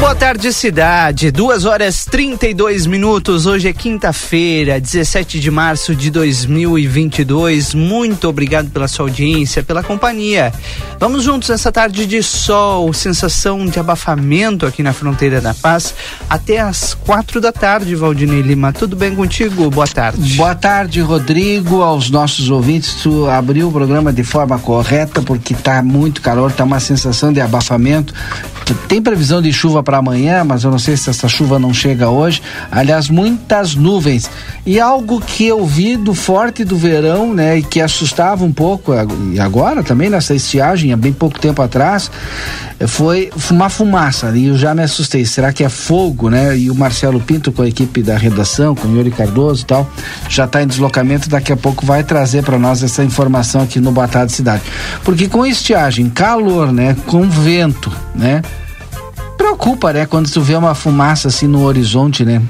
boa tarde, cidade. Duas horas 32 minutos. Hoje é quinta-feira, 17 de março de 2022. Muito obrigado pela sua audiência, pela companhia. Vamos juntos essa tarde de sol, sensação de abafamento aqui na fronteira da paz, até às quatro da tarde, Valdinei Lima. Tudo bem contigo? Boa tarde. Boa tarde, Rodrigo. Aos nossos ouvintes, tu abriu o programa de forma correta, porque tá muito calor, tá uma sensação de abafamento. Tem previsão de chuva para amanhã, mas eu não sei se essa chuva não chega hoje. Aliás, muitas nuvens. E algo que eu vi do forte do verão, né, e que assustava um pouco, e agora também nessa estiagem, há bem pouco tempo atrás, foi uma fumaça. E eu já me assustei. Será que é fogo, né? E o Marcelo Pinto, com a equipe da redação, com o Yuri Cardoso e tal, já está em deslocamento. Daqui a pouco vai trazer para nós essa informação aqui no Batalha Cidade. Porque com estiagem, calor, né, com vento, né? Preocupa, né? Quando tu vê uma fumaça assim no horizonte, né?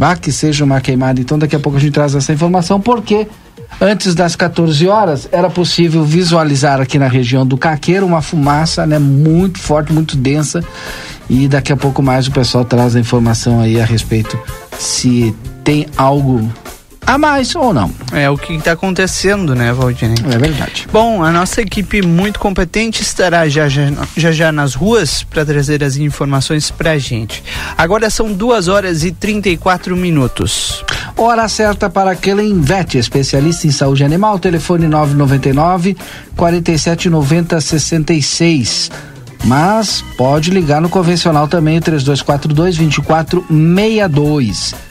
Ah, que seja uma queimada. Então daqui a pouco a gente traz essa informação, porque antes das 14 horas era possível visualizar aqui na região do Caqueiro uma fumaça, né? Muito forte, muito densa. E daqui a pouco mais o pessoal traz a informação aí a respeito se tem algo a mais ou não. É o que está acontecendo, né, Valdinei? É verdade. Bom, a nossa equipe muito competente estará já já, já, já nas ruas para trazer as informações para a gente. Agora são duas horas e 34 minutos. Hora certa para aquele Invete, especialista em saúde animal, telefone 999 4790 66 mas pode ligar no convencional também 3242 2462.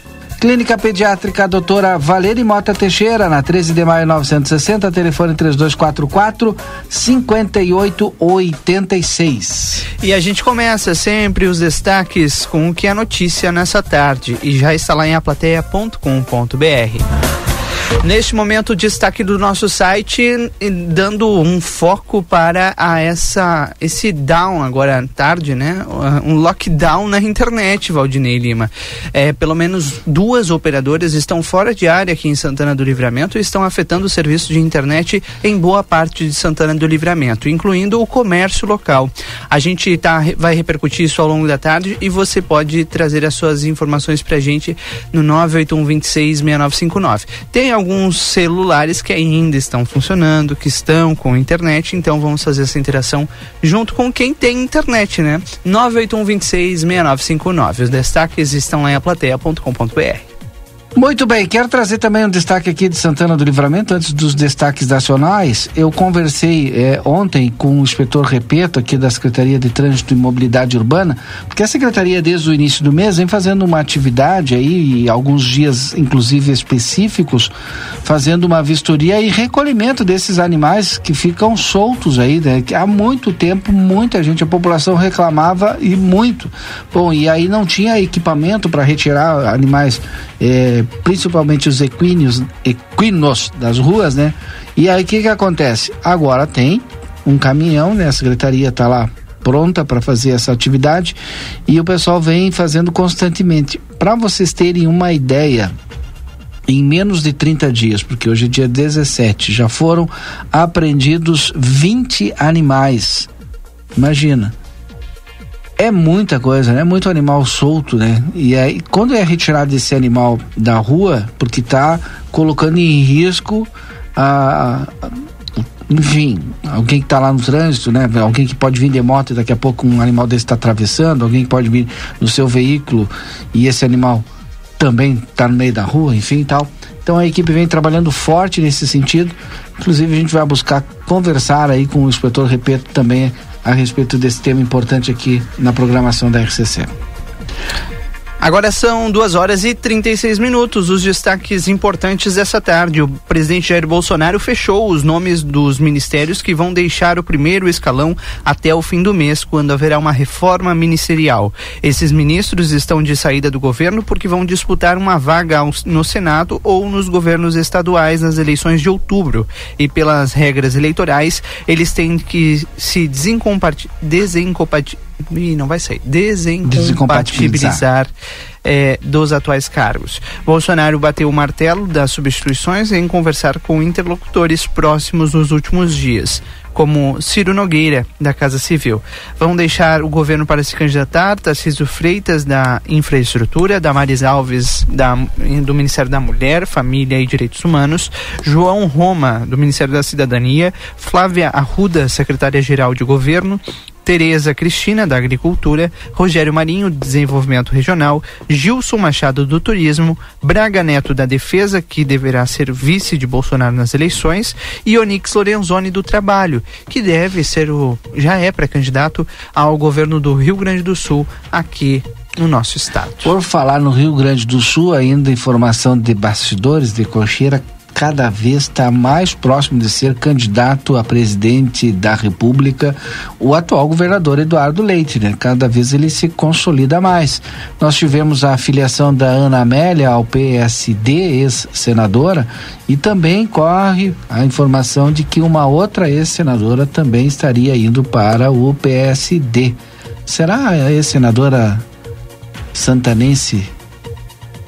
Clínica Pediátrica Doutora Valéria Mota Teixeira, na 13 de maio 960, telefone 3244 5886. E a gente começa sempre os destaques com o que é notícia nessa tarde e já está lá em aplateia.com.br. Neste momento, destaque do nosso site, dando um foco para a essa, esse down agora tarde, né? Um lockdown na internet, Valdinei Lima. É, pelo menos duas operadoras estão fora de área aqui em Santana do Livramento e estão afetando o serviço de internet em boa parte de Santana do Livramento, incluindo o comércio local. A gente tá, vai repercutir isso ao longo da tarde e você pode trazer as suas informações para a gente no 981 26 6959. Tem alguns celulares que ainda estão funcionando, que estão com internet, então vamos fazer essa interação junto com quem tem internet, né? 981 26 6959. Os destaques estão lá em aplateia.com.br. Muito bem, quero trazer também um destaque aqui de Santana do Livramento, antes dos destaques nacionais. Eu conversei é, ontem com o inspetor Repeto, aqui da Secretaria de Trânsito e Mobilidade Urbana, porque a Secretaria, desde o início do mês, vem fazendo uma atividade aí, alguns dias, inclusive específicos, fazendo uma vistoria e recolhimento desses animais que ficam soltos aí, né? Que há muito tempo, muita gente, a população reclamava e muito. Bom, e aí não tinha equipamento para retirar animais. É, principalmente os equíneos, equinos das ruas, né? E aí o que que acontece? Agora tem um caminhão, né? A secretaria está lá pronta para fazer essa atividade e o pessoal vem fazendo constantemente. Para vocês terem uma ideia, em menos de 30 dias, porque hoje é dia 17, já foram apreendidos 20 animais. Imagina é muita coisa, né? Muito animal solto, né? E aí, quando é retirado esse animal da rua, porque está colocando em risco a, enfim, alguém que está lá no trânsito, né? Alguém que pode vir de moto e daqui a pouco um animal desse está atravessando, alguém que pode vir no seu veículo e esse animal também está no meio da rua, enfim e tal. Então a equipe vem trabalhando forte nesse sentido. Inclusive a gente vai buscar conversar aí com o inspetor Repeto também a respeito desse tema importante aqui na programação da RCC. Agora são duas horas e 36 minutos. Os destaques importantes dessa tarde. O presidente Jair Bolsonaro fechou os nomes dos ministérios que vão deixar o primeiro escalão até o fim do mês, quando haverá uma reforma ministerial. Esses ministros estão de saída do governo porque vão disputar uma vaga no Senado ou nos governos estaduais nas eleições de outubro. E pelas regras eleitorais, eles têm que se desincompatibilizar e não vai sair. Desincompatibilizar é, dos atuais cargos. Bolsonaro bateu o martelo das substituições em conversar com interlocutores próximos nos últimos dias. como Ciro Nogueira, da Casa Civil. Vão deixar o governo para se candidatar Tarcísio Freitas, da Infraestrutura, Damares Alves, da, do Ministério da Mulher, Família e Direitos Humanos, João Roma, do Ministério da Cidadania, Flávia Arruda, secretária-geral de Governo, Tereza Cristina, da Agricultura, Rogério Marinho, Desenvolvimento Regional, Gilson Machado, do Turismo, Braga Neto, da Defesa, que deverá ser vice de Bolsonaro nas eleições, e Onix Lorenzoni, do Trabalho, que deve ser o. já é pré-candidato ao governo do Rio Grande do Sul, aqui no nosso estado. Por falar no Rio Grande do Sul, ainda informação de bastidores de cocheira, cada vez está mais próximo de ser candidato a presidente da República, o atual governador Eduardo Leite, né? Cada vez ele se consolida mais. Nós tivemos a filiação da Ana Amélia ao PSD, ex-senadora, e também corre a informação de que uma outra ex-senadora também estaria indo para o PSD. Será a ex-senadora santanense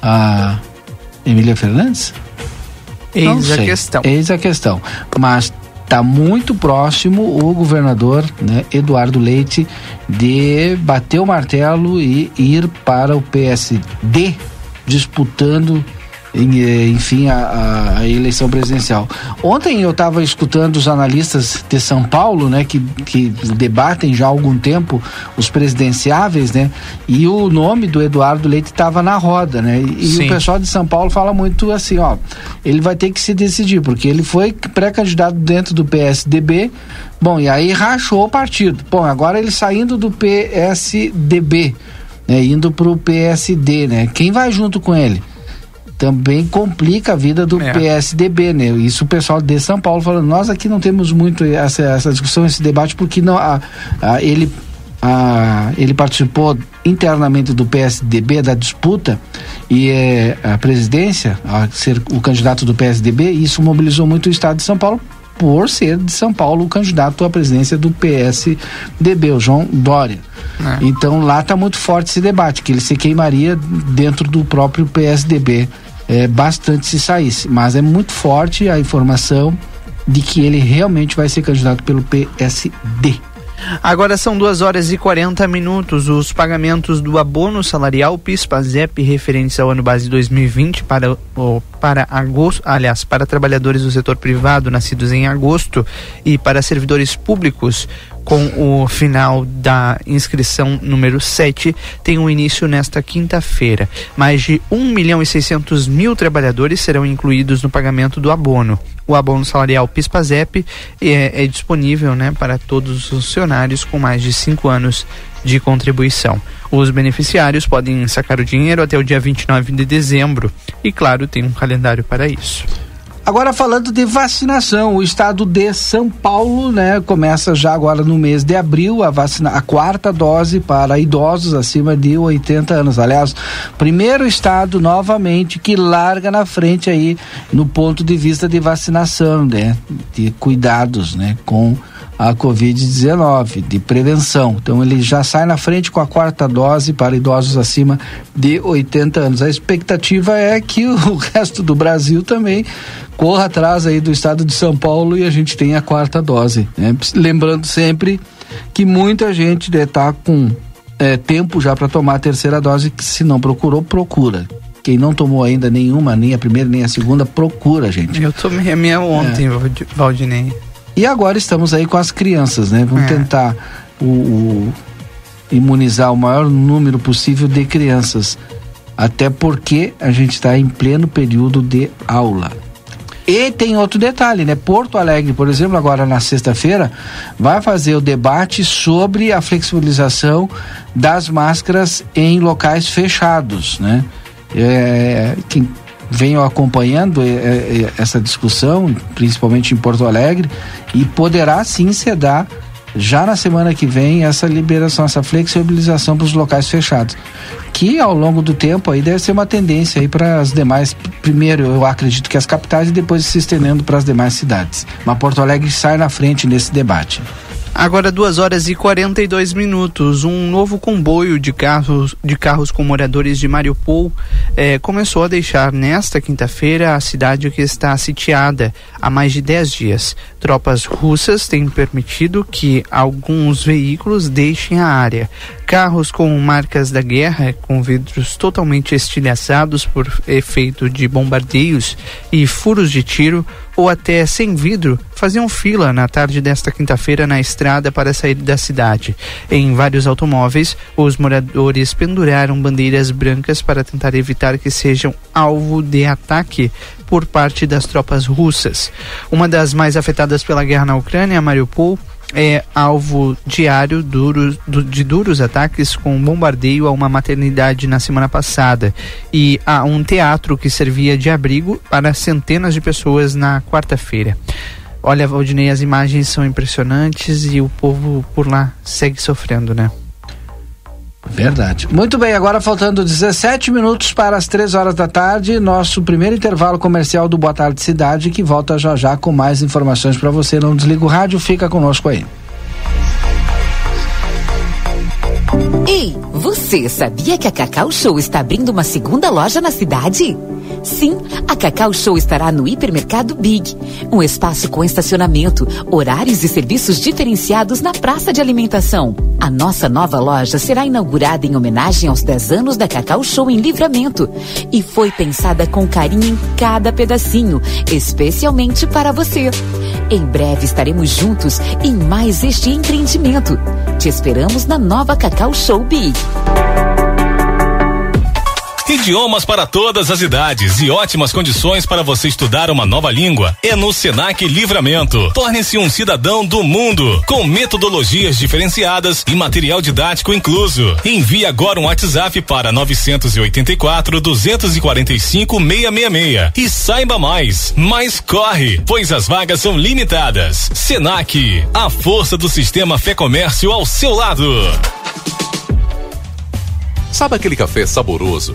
a Emília Fernandes? Eis a questão. Eis a questão. Mas está muito próximo o governador né, Eduardo Leite de bater o martelo e ir para o PSD disputando eh, enfim, a, a, eleição presidencial. Ontem eu estava escutando os analistas de São Paulo, né, que, que debatem já há algum tempo os presidenciáveis, né, e o nome do Eduardo Leite estava na roda, né, e, e, o pessoal de São Paulo fala muito assim, ó, ele vai ter que se decidir, porque ele foi pré-candidato dentro do PSDB, bom, e aí rachou o partido. Bom, agora ele saindo do PSDB, né, indo para o PSD, né, quem vai junto com ele? Também complica a vida do é. PSDB, né? Isso o pessoal de São Paulo falando, nós aqui não temos muito essa, essa discussão, esse debate, porque não, a, a, ele, a, ele participou internamente do PSDB, da disputa, e é, a presidência, a ser o candidato do PSDB, isso mobilizou muito o Estado de São Paulo, por ser de São Paulo o candidato à presidência do PSDB, o João Dória. É. Então lá está muito forte esse debate, que ele se queimaria dentro do próprio PSDB é, bastante se saísse. Mas é muito forte a informação de que ele realmente vai ser candidato pelo PSD. Agora são 2 horas e 40 minutos. Os pagamentos do abono salarial PIS-PASEP referentes ao ano base 2020 para, para agosto, aliás, para trabalhadores do setor privado nascidos em agosto e para servidores públicos com o final da inscrição número 7, tem um início nesta quinta-feira. Mais de 1 milhão e 600 mil trabalhadores serão incluídos no pagamento do abono. O abono salarial PIS-PASEP é, é disponível né, para todos os funcionários com mais de 5 anos de contribuição. Os beneficiários podem sacar o dinheiro até o dia 29 de dezembro e, claro, tem um calendário para isso. Agora falando de vacinação, o estado de São Paulo, né, começa já agora no mês de abril a vacina, a quarta dose para idosos acima de 80 anos. Aliás, primeiro estado novamente que larga na frente aí no ponto de vista de vacinação, né, de cuidados, né, com a Covid-19, de prevenção. Então ele já sai na frente com a quarta dose para idosos acima de 80 anos. A expectativa é que o resto do Brasil também corra atrás aí do estado de São Paulo e a gente tenha a quarta dose. Né? Lembrando sempre que muita gente está com é, tempo já para tomar a terceira dose, que se não procurou, procura. Quem não tomou ainda nenhuma, nem a primeira nem a segunda, procura, gente. Eu tomei a minha ontem, é. Valdinei. E agora estamos aí com as crianças, né? Vamos é. tentar o, o, imunizar o maior número possível de crianças. Até porque a gente está em pleno período de aula. E tem outro detalhe, né? Porto Alegre, por exemplo, agora na sexta-feira, vai fazer o debate sobre a flexibilização das máscaras em locais fechados, né? É, quem venho acompanhando é, é, essa discussão, principalmente em Porto Alegre, e poderá sim ser dar já na semana que vem essa liberação, essa flexibilização para os locais fechados. Que ao longo do tempo aí deve ser uma tendência aí para as demais, primeiro eu acredito que as capitais e depois se estendendo para as demais cidades. Mas Porto Alegre sai na frente nesse debate. Agora 2 horas e 42 minutos. Um novo comboio de carros, de carros com moradores de Mariupol eh, começou a deixar nesta quinta-feira a cidade que está sitiada há mais de 10 dias. Tropas russas têm permitido que alguns veículos deixem a área. Carros com marcas da guerra, com vidros totalmente estilhaçados por efeito de bombardeios e furos de tiro, ou até sem vidro faziam fila na tarde desta quinta-feira na estrada para sair da cidade. Em vários automóveis, os moradores penduraram bandeiras brancas para tentar evitar que sejam alvo de ataque por parte das tropas russas. Uma das mais afetadas pela guerra na Ucrânia, Mariupol, é alvo diário duro, do, de duros ataques com bombardeio a uma maternidade na semana passada e a um teatro que servia de abrigo para centenas de pessoas na quarta-feira. Olha, Valdinei, as imagens são impressionantes e o povo por lá segue sofrendo, né? Verdade. Muito bem, agora faltando 17 minutos para as 3 horas da tarde, nosso primeiro intervalo comercial do Boa Tarde Cidade, que volta já já com mais informações para você. Não desliga o rádio, fica conosco aí. Ei, você sabia que a Cacau Show está abrindo uma segunda loja na cidade? Sim, a Cacau Show estará no Hipermercado Big, um espaço com estacionamento, horários e serviços diferenciados na praça de alimentação. A nossa nova loja será inaugurada em homenagem aos 10 anos da Cacau Show em Livramento e foi pensada com carinho em cada pedacinho, especialmente para você. Em breve estaremos juntos em mais este empreendimento. Te esperamos na nova Cacau Show Big. Idiomas para todas as idades e ótimas condições para você estudar uma nova língua é no Senac Livramento. Torne-se um cidadão do mundo com metodologias diferenciadas e material didático incluso. Envie agora um WhatsApp para 984 245 666 e saiba mais. Mas corre, pois as vagas são limitadas. Senac, a força do sistema Fé Comércio ao seu lado. Sabe aquele café saboroso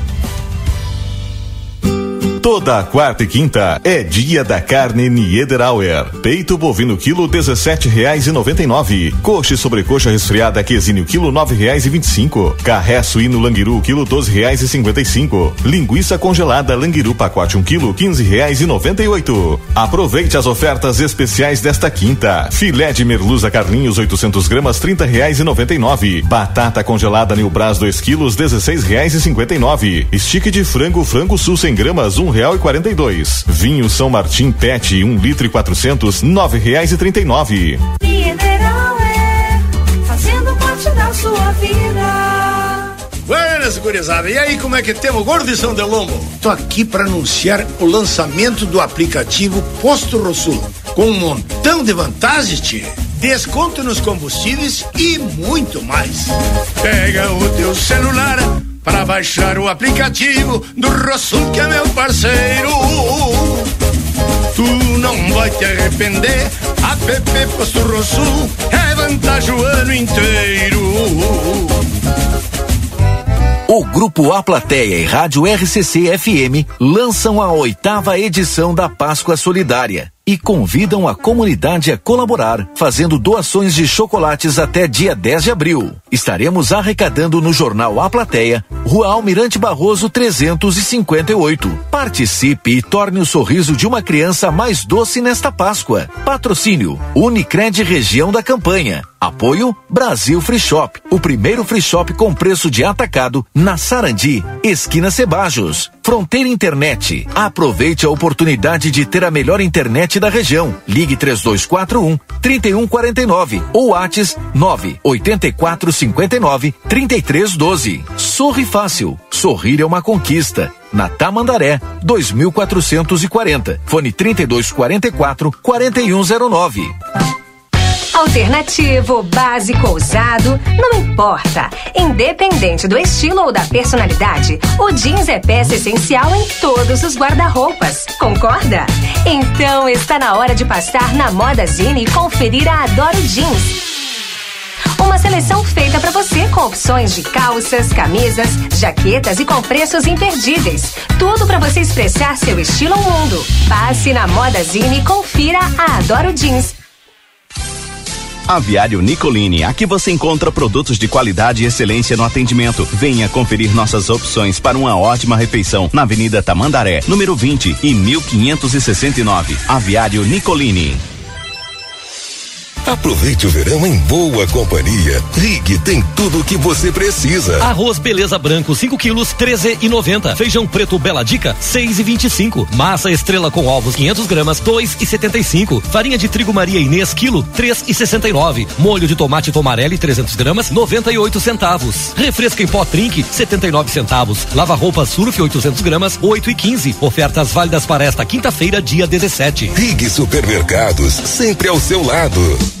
Toda quarta e quinta é dia da carne Niederauer. Peito bovino quilo dezessete reais e noventa e nove. Coxa e sobrecoxa resfriada quesinho quilo nove reais e vinte e cinco. Carré suíno languiru quilo doze reais e cinquenta e cinco. Linguiça congelada languiru pacote um quilo quinze reais e noventa e oito. Aproveite as ofertas especiais desta quinta. Filé de merluza carlinhos 800 gramas trinta reais e noventa e nove. Batata congelada New Brás 2 quilos dezesseis reais e cinquenta e nove. Stick de frango frango sul 100 gramas um real e quarenta e dois. Vinho São Martim Pet um litro e quatrocentos nove reais e trinta e nove. Mineral é fazendo parte da sua vida. Buenas, gurizada. E aí, como é que temos, gordo de São Delombo? Tô aqui para anunciar o lançamento do aplicativo Posto Rosul, com um montão de vantagens, tchê. Desconto nos combustíveis e muito mais. Pega o teu celular para baixar o aplicativo do Rosul, que é meu parceiro. Tu não vai te arrepender. App Posto Rosul é vantagem o ano inteiro. O Grupo A Plateia e Rádio RCC FM lançam a oitava edição da Páscoa Solidária e convidam a comunidade a colaborar, fazendo doações de chocolates até dia 10 de abril. Estaremos arrecadando no jornal A Plateia, Rua Almirante Barroso 358. Participe e torne o sorriso de uma criança mais doce nesta Páscoa. Patrocínio Unicred Região da Campanha. Apoio Brasil Free Shop, o primeiro free shop com preço de atacado na Sarandi, esquina Cebajos. Fronteira Internet. Aproveite a oportunidade de ter a melhor internet da região. Ligue 3241 3149 ou Whats 98459 3312. Sorri fácil. Sorrir é uma conquista. Na Tamandaré, 2440. Fone 3244 4109. Alternativo, básico, ousado, não importa. Independente do estilo ou da personalidade, o jeans é peça essencial em todos os guarda-roupas. Concorda? Então está na hora de passar na Moda Zine e conferir a Adoro Jeans. Uma seleção feita para você com opções de calças, camisas, jaquetas e com preços imperdíveis. Tudo para você expressar seu estilo ao mundo. Passe na Moda Zine e confira a Adoro Jeans. Aviário Nicolini, aqui você encontra produtos de qualidade e excelência no atendimento. Venha conferir nossas opções para uma ótima refeição na Avenida Tamandaré, número 20 e 1569. Aviário Nicolini. Aproveite o verão em boa companhia. Rig tem tudo o que você precisa. Arroz Beleza Branco 5 quilos 13 e 90. Feijão preto Bela Dica 6 e 25. Massa Estrela com ovos 500 gramas 2 e 75. Farinha de trigo Maria Inês quilo 3 e 69. Molho de tomate Tomarelli 300 gramas 98 centavos. Refresco em pó Trink 79 centavos. Lava roupa Surf 800 gramas 8 e 15. Ofertas válidas para esta quinta-feira dia 17. Rig Supermercados sempre ao seu lado.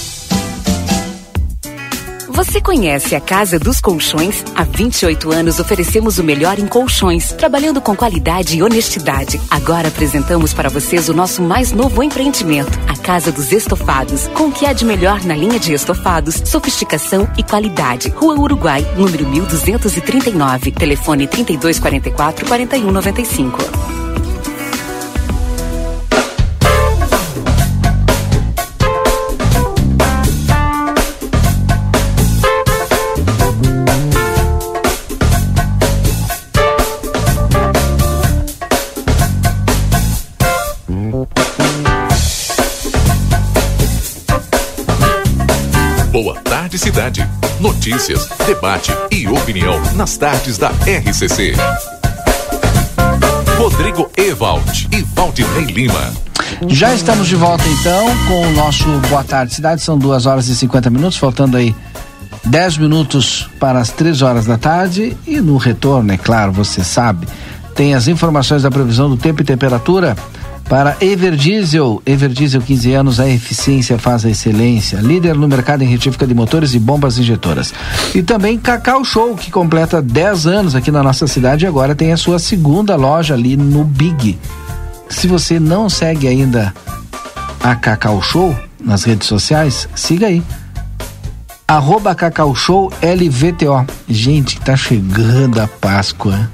Você conhece a Casa dos Colchões? Há 28 anos oferecemos o melhor em colchões, trabalhando com qualidade e honestidade. Agora apresentamos para vocês o nosso mais novo empreendimento, a Casa dos Estofados, com o que há de melhor na linha de estofados, sofisticação e qualidade. Rua Uruguai, número 1239, telefone 3244 4195. Notícias, debate e opinião nas tardes da RCC. Rodrigo Ewald e Valdinei Lima. Já estamos de volta então com o nosso Boa Tarde Cidade. São duas horas e 50 minutos, faltando aí 10 minutos para as três horas da tarde. E no retorno, é claro, você sabe, tem as informações da previsão do tempo e temperatura para Everdiesel. Everdiesel, 15 anos, a eficiência faz a excelência. Líder no mercado em retífica de motores e bombas injetoras. E também Cacau Show, que completa 10 anos aqui na nossa cidade e agora tem a sua segunda loja ali no Big. Se você não segue ainda a Cacau Show nas redes sociais, siga aí. Arroba Cacau Show LVTO. Gente, tá chegando a Páscoa.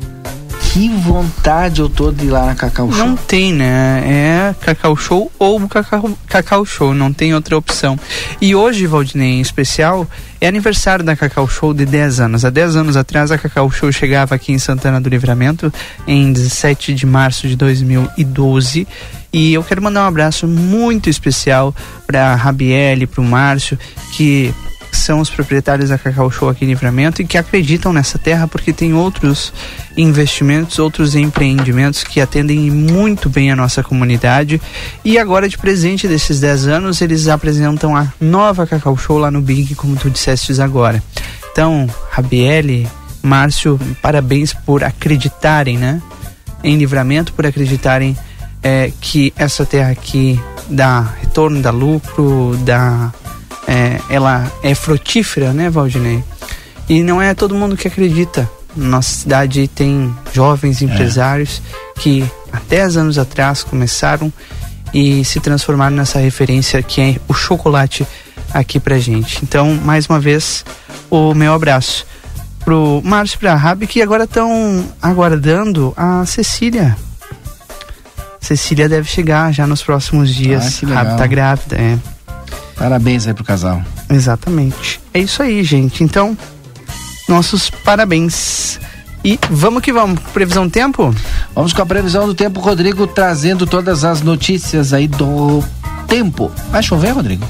Que vontade eu tô de ir lá na Cacau Show. Não tem, né? É Cacau Show ou Cacau, Cacau Show, não tem outra opção. E hoje, Valdinei, em especial, é aniversário da Cacau Show de 10 anos. Há 10 anos atrás, a Cacau Show chegava aqui em Santana do Livramento, em 17 de março de 2012. E eu quero mandar um abraço muito especial para a Rabiele, para o Márcio, que são os proprietários da Cacau Show aqui em Livramento e que acreditam nessa terra porque tem outros investimentos, outros empreendimentos que atendem muito bem a nossa comunidade. E agora, de presente desses 10 anos, eles apresentam a nova Cacau Show lá no Big, como tu disseste agora. Então, Rabiele, Márcio, parabéns por acreditarem, né? Em Livramento, por acreditarem é, que essa terra aqui dá retorno, dá lucro, dá é, ela é frutífera, né, Valdinei? E não é todo mundo que acredita. Nossa cidade tem jovens empresários que há 10 anos atrás começaram e se transformaram nessa referência que é o chocolate aqui pra gente. Então, mais uma vez, o meu abraço pro Márcio e pra Rabi, que agora estão aguardando a Cecília. Cecília deve chegar já nos próximos dias. Ah. Rabi tá grávida, é. Parabéns aí pro casal. Exatamente. É isso aí, gente. Então, nossos parabéns. E vamos que vamos. Previsão do tempo? Vamos com a previsão do tempo, Rodrigo, trazendo todas as notícias aí do tempo. Vai chover, Rodrigo?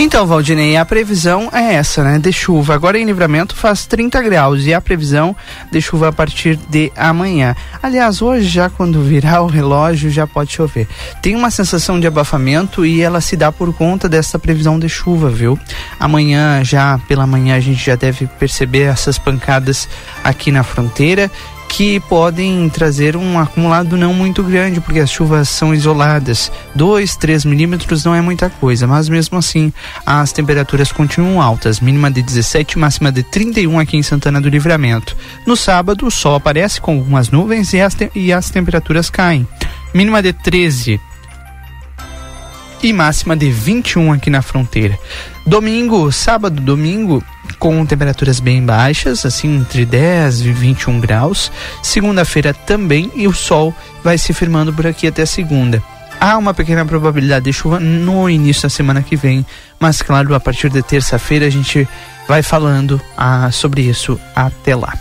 Então, Valdinei, a previsão é essa, né? De chuva. Agora em livramento faz 30 graus e a previsão de chuva a partir de amanhã. Aliás, hoje já quando virar o relógio já pode chover. Tem uma sensação de abafamento e ela se dá por conta dessa previsão de chuva, viu? Amanhã, já pela manhã, a gente já deve perceber essas pancadas aqui na fronteira que podem trazer um acumulado não muito grande, porque as chuvas são isoladas. 2, 3 milímetros não é muita coisa, mas mesmo assim as temperaturas continuam altas, mínima de 17, máxima de 31 aqui em Santana do Livramento. No sábado, o sol aparece com algumas nuvens e as, e as temperaturas caem. Mínima de 13 e máxima de 21 aqui na fronteira. Domingo, sábado, domingo, com temperaturas bem baixas, assim entre 10 e 21 graus. Segunda-feira também e o sol vai se firmando por aqui até segunda. Há uma pequena probabilidade de chuva no início da semana que vem, mas claro, a partir de terça-feira a gente vai falando ah, sobre isso até lá.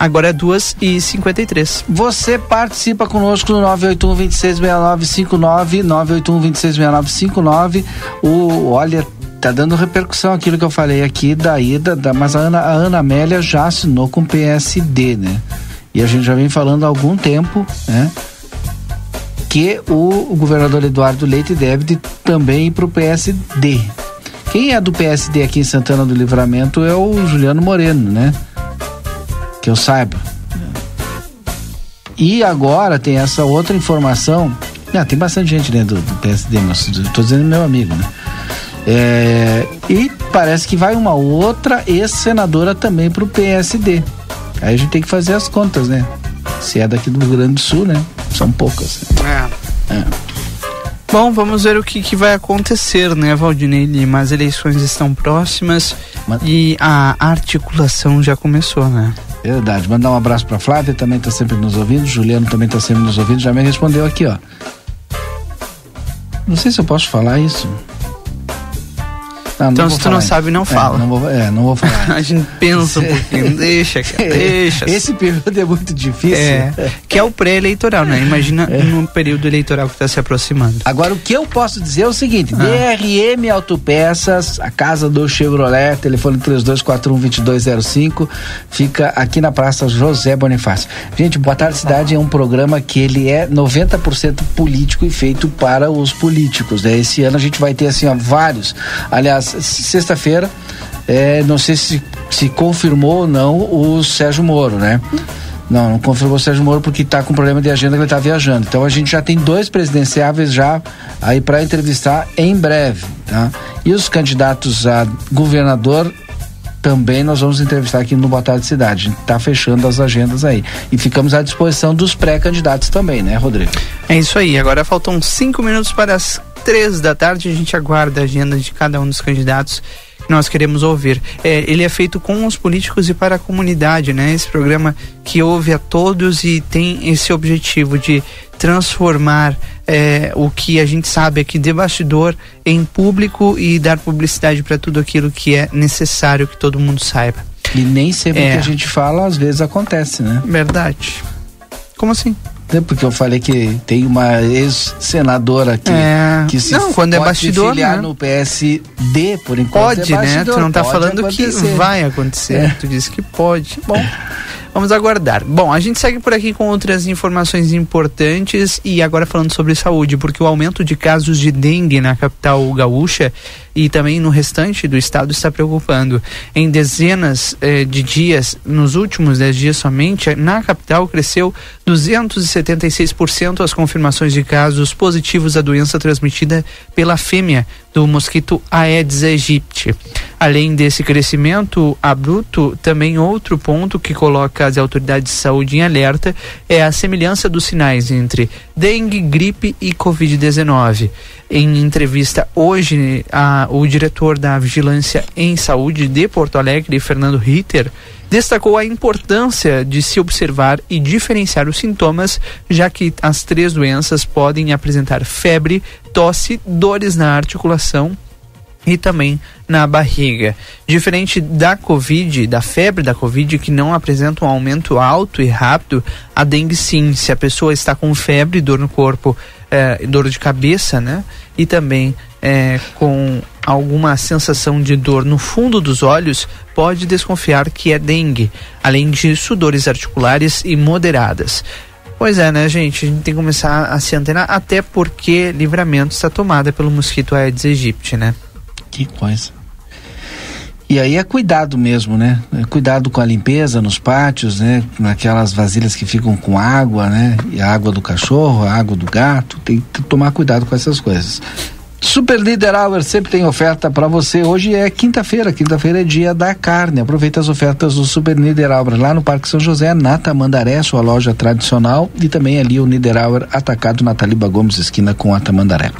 Agora é 2 e 53 Você participa conosco no 981 266959 981 266959 O olha tá dando repercussão aquilo que eu falei aqui da ida, da, mas a Ana, a Ana Amélia já assinou com o PSD, né? E a gente já vem falando há algum tempo, né? Que o, o governador Eduardo Leite deve de, também ir para o PSD. Quem é do PSD aqui em Santana do Livramento é o Juliano Moreno, né? Que eu saiba. E agora tem essa outra informação. Ah, tem bastante gente do, do PSD, mas estou dizendo meu amigo, né? É, e parece que vai uma outra ex-senadora também para o PSD. Aí a gente tem que fazer as contas, né? Se é daqui do Rio Grande do Sul, né? São poucas. É. é. Bom, vamos ver o que, que vai acontecer, né, Valdinei Lima? As eleições estão próximas Mas... e a articulação já começou, né? Verdade. Mandar um abraço para Flávia, também está sempre nos ouvindo. Juliano também está sempre nos ouvindo. Já me respondeu aqui, ó. Não sei se eu posso falar isso. Não, então, se tu não sabe, não fala. É, não vou, é, não vou falar. a gente pensa um pouquinho, deixa, cara, deixa. Esse período é muito difícil. É, que é o pré-eleitoral, né? Imagina é. num período eleitoral que está se aproximando. Agora, o que eu posso dizer é o seguinte: ah. DRM Autopeças, a casa do Chevrolet, telefone 3241-2205, fica aqui na Praça José Bonifácio. Gente, Boa Tarde Cidade é um programa que ele é 90% político e feito para os políticos. Né? Esse ano a gente vai ter, assim, ó, vários. Aliás, sexta-feira, é, não sei se, se confirmou ou não o Sérgio Moro, né? Não, não confirmou o Sérgio Moro porque está com problema de agenda que ele está viajando. Então a gente já tem dois presidenciáveis já aí para entrevistar em breve, tá? E os candidatos a governador também nós vamos entrevistar aqui no Boa Tarde Cidade. Está fechando as agendas aí. E ficamos à disposição dos pré-candidatos também, né, Rodrigo? É isso aí. Agora faltam cinco minutos para as três da tarde a gente aguarda a agenda de cada um dos candidatos que nós queremos ouvir. É, ele é feito com os políticos e para a comunidade, né? Esse programa que ouve a todos e tem esse objetivo de transformar é, o que a gente sabe aqui de bastidor em público e dar publicidade para tudo aquilo que é necessário que todo mundo saiba. E nem sempre é. que a gente fala, às vezes acontece, né? Verdade. Como assim? Né, porque eu falei que tem uma ex-senadora que, é. que se não, quando é bastidor, filiar né? no PSD por enquanto. Pode, é né? Tu não tá falando acontecer. que vai acontecer. É. Tu disse que pode. Bom. Vamos aguardar. Bom, a gente segue por aqui com outras informações importantes e agora falando sobre saúde, porque o aumento de casos de dengue na capital gaúcha e também no restante do estado está preocupando. Em dezenas eh, de dias, nos últimos dez dias somente, na capital cresceu 276% as confirmações de casos positivos da doença transmitida pela fêmea do mosquito Aedes aegypti. Além desse crescimento abrupto, também outro ponto que coloca as autoridades de saúde em alerta é a semelhança dos sinais entre dengue, gripe e covid-19. Em entrevista hoje, a, o diretor da Vigilância em Saúde de Porto Alegre, Fernando Ritter, destacou a importância de se observar e diferenciar os sintomas, já que as três doenças podem apresentar febre, tosse, dores na articulação e também na barriga. Diferente da Covid, da febre da Covid, que não apresenta um aumento alto e rápido, a dengue sim, se a pessoa está com febre, dor no corpo, eh, dor de cabeça, né? E também é, com alguma sensação de dor no fundo dos olhos, pode desconfiar que é dengue, além disso, dores articulares e moderadas. Pois é, né, gente? A gente tem que começar a se antenar, até porque livramento está tomada pelo mosquito Aedes aegypti, né? Que coisa. E aí é cuidado mesmo, né? É cuidado com a limpeza nos pátios, né? Naquelas vasilhas que ficam com água, né? E a água do cachorro, a água do gato. Tem que tomar cuidado com essas coisas. Super Líder Hour sempre tem oferta para você. Hoje é quinta-feira, quinta-feira é dia da carne. Aproveita as ofertas do Super Líder Hour lá no Parque São José, na Tamandaré, sua loja tradicional, e também ali o Líder Hour atacado na Taliba Gomes, esquina com a Tamandaré.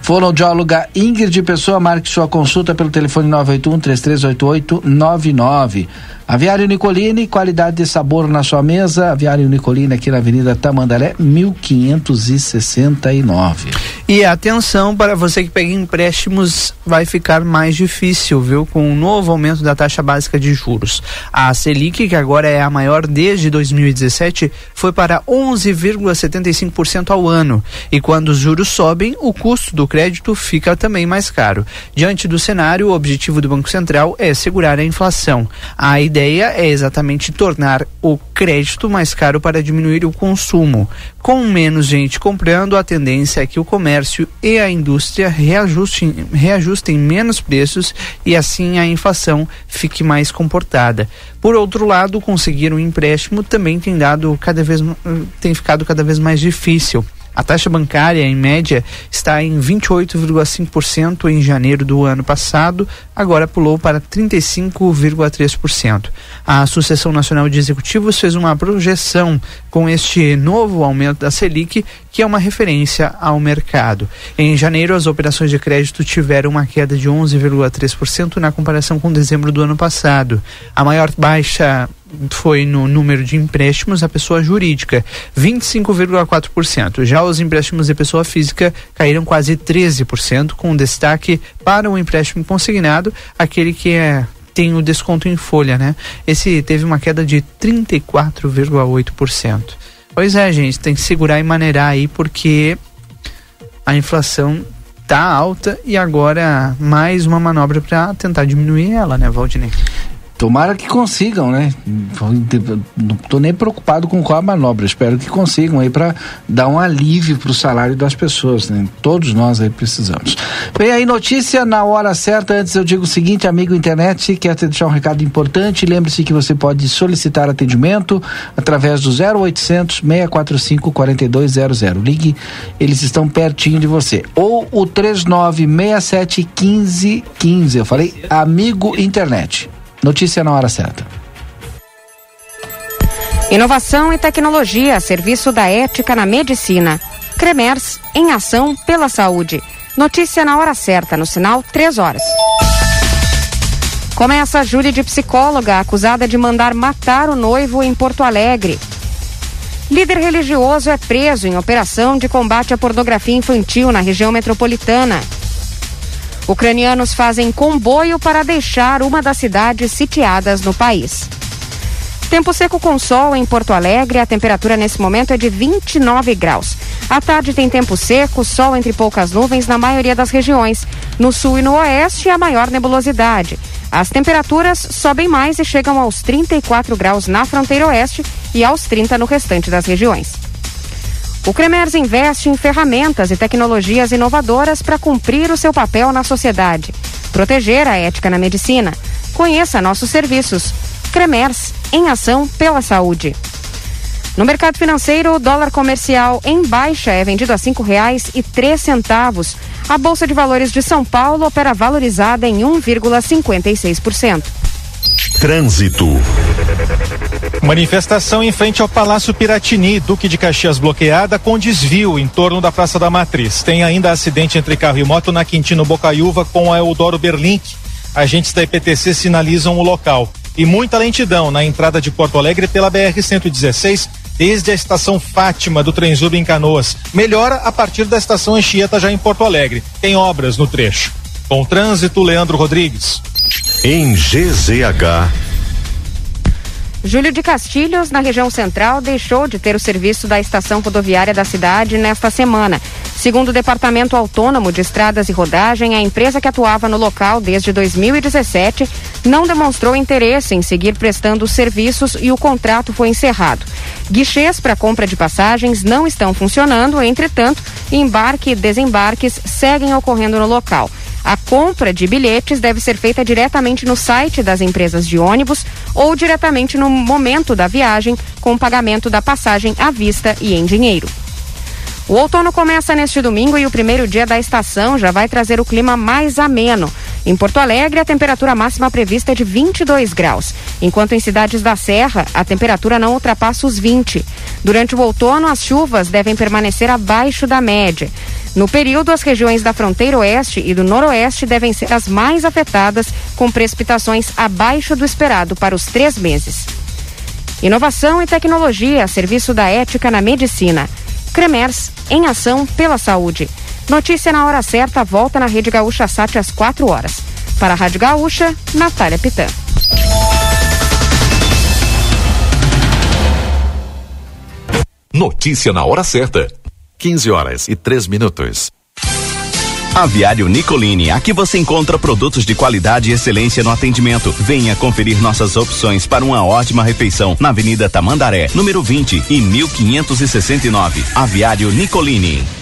Fonoaudióloga Ingrid Pessoa, marque sua consulta pelo telefone 981 3388 99. Aviário Nicolini, qualidade de sabor na sua mesa. Aviário Nicolini aqui na Avenida Tamandaré, 1569. E atenção para você que pega empréstimos, vai ficar mais difícil, viu? Com o novo aumento da taxa básica de juros. A Selic, que agora é a maior desde 2017, foi para 11,75% ao ano. E quando os juros sobem, o custo do crédito fica também mais caro. Diante do cenário, o objetivo do Banco Central é segurar a inflação. A ideia é exatamente tornar o crédito mais caro para diminuir o consumo. Com menos gente comprando, a tendência é que o comércio e a indústria reajustem, reajustem menos preços e assim a inflação fique mais comportada. Por outro lado, conseguir um empréstimo também tem dado cada vez tem ficado cada vez mais difícil. A taxa bancária, em média, está em 28,5% em janeiro do ano passado, agora pulou para 35,3%. A Associação Nacional de Executivos fez uma projeção com este novo aumento da Selic, que é uma referência ao mercado. Em janeiro, as operações de crédito tiveram uma queda de 11,3% na comparação com dezembro do ano passado. A maior baixa foi no número de empréstimos à pessoa jurídica, 25,4%. Já os empréstimos de pessoa física caíram quase 13%, com destaque para o empréstimo consignado, aquele que é tem o desconto em folha, né? Esse teve uma queda de 34,8%. Pois é, gente, tem que segurar e maneirar aí porque a inflação tá alta e agora mais uma manobra para tentar diminuir ela, né, Valdinei? Tomara que consigam, né? Não tô nem preocupado com qual a manobra. Espero que consigam aí para dar um alívio para o salário das pessoas, né? Todos nós aí precisamos. Vem aí notícia na hora certa. Antes eu digo o seguinte, amigo internet, quer te deixar um recado importante. Lembre-se que você pode solicitar atendimento através do 0800 645 4200. Ligue, eles estão pertinho de você. Ou o 3967 1515. Eu falei amigo internet. Notícia na hora certa. Inovação e tecnologia, serviço da ética na medicina. Cremers, em ação pela saúde. Notícia na hora certa, no sinal 3 horas. Começa a júri de psicóloga acusada de mandar matar o noivo em Porto Alegre. Líder religioso é preso em operação de combate à pornografia infantil na região metropolitana. Ucranianos fazem comboio para deixar uma das cidades sitiadas no país. Tempo seco com sol em Porto Alegre, a temperatura nesse momento é de 29 graus. À tarde tem tempo seco, sol entre poucas nuvens na maioria das regiões. No sul e no oeste, a maior nebulosidade. As temperaturas sobem mais e chegam aos 34 graus na fronteira oeste e aos 30 no restante das regiões. O Cremers investe em ferramentas e tecnologias inovadoras para cumprir o seu papel na sociedade, proteger a ética na medicina. Conheça nossos serviços. Cremers, em ação pela saúde. No mercado financeiro, o dólar comercial em baixa é vendido a cinco reais e três centavos. A Bolsa de Valores de São Paulo opera valorizada em 1,56%. Trânsito. Manifestação em frente ao Palácio Piratini, Duque de Caxias bloqueada com desvio em torno da Praça da Matriz. Tem ainda acidente entre carro e moto na Quintino Bocaiúva com a Eudoro Berlink. Agentes da IPTC sinalizam o local. E muita lentidão na entrada de Porto Alegre pela BR-116, desde a estação Fátima do Trenzub em Canoas. Melhora a partir da estação Anchieta já em Porto Alegre. Tem obras no trecho. Com trânsito, Leandro Rodrigues. Em GZH. Júlio de Castilhos, na região central, deixou de ter o serviço da estação rodoviária da cidade nesta semana. Segundo o Departamento Autônomo de Estradas e Rodagem, a empresa que atuava no local desde 2017 não demonstrou interesse em seguir prestando serviços e o contrato foi encerrado. Guichês para compra de passagens não estão funcionando, entretanto, embarque e desembarques seguem ocorrendo no local. A compra de bilhetes deve ser feita diretamente no site das empresas de ônibus ou diretamente no momento da viagem, com o pagamento da passagem à vista e em dinheiro. O outono começa neste domingo e o primeiro dia da estação já vai trazer o clima mais ameno. Em Porto Alegre, a temperatura máxima prevista é de 22 graus, enquanto em cidades da Serra, a temperatura não ultrapassa os 20. Durante o outono, as chuvas devem permanecer abaixo da média. No período, as regiões da fronteira oeste e do noroeste devem ser as mais afetadas, com precipitações abaixo do esperado para os três meses. Inovação e tecnologia a serviço da ética na medicina. Cremers, em ação pela saúde. Notícia na hora certa, volta na Rede Gaúcha Sat às 4 horas. Para a Rádio Gaúcha, Natália Pitã. Notícia na hora certa. 15 horas e 3 minutos. Aviário Nicolini, aqui você encontra produtos de qualidade e excelência no atendimento. Venha conferir nossas opções para uma ótima refeição na Avenida Tamandaré, número 20 e 1569. Aviário Nicolini.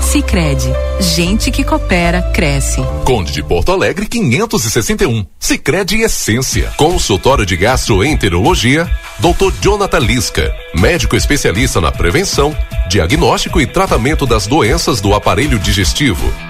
Sicredi, gente que coopera cresce. Conde de Porto Alegre 561. Sicredi Essência. Consultório de Gastroenterologia, Dr. Jonathan Lisca, médico especialista na prevenção, diagnóstico e tratamento das doenças do aparelho digestivo.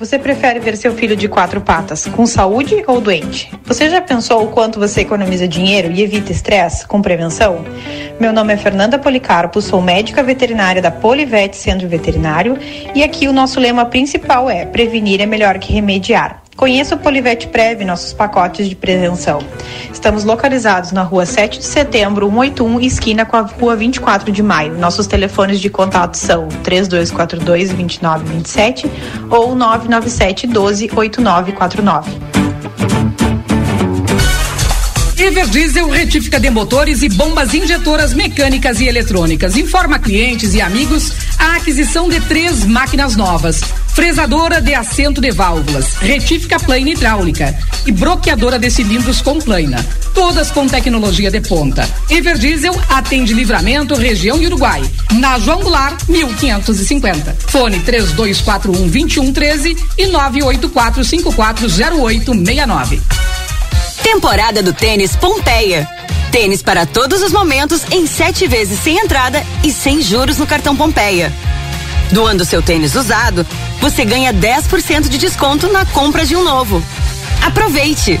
Você prefere ver seu filho de quatro patas, com saúde ou doente? Você já pensou o quanto você economiza dinheiro e evita estresse com prevenção? Meu nome é Fernanda Policarpo, sou médica veterinária da Polivete Centro Veterinário e aqui o nosso lema principal é: prevenir é melhor que remediar. Conheça o Polivete Prev, nossos pacotes de prevenção. Estamos localizados na rua 7 de setembro, 181, esquina com a rua 24 de maio. Nossos telefones de contato são 3242 2927 ou 997 12 8949. Everdiesel retífica de motores e bombas injetoras mecânicas e eletrônicas. Informa clientes e amigos a aquisição de três máquinas novas. fresadora de assento de válvulas, retífica plana hidráulica e bloqueadora de cilindros com plana. Todas com tecnologia de ponta. Everdiesel atende livramento, região Uruguai. Na João Goulart, 1550. Fone 3241 2113 e 984 540869. Temporada do tênis Pompeia. Tênis para todos os momentos em sete vezes sem entrada e sem juros no cartão Pompeia. Doando seu tênis usado, você ganha 10% de desconto na compra de um novo. Aproveite!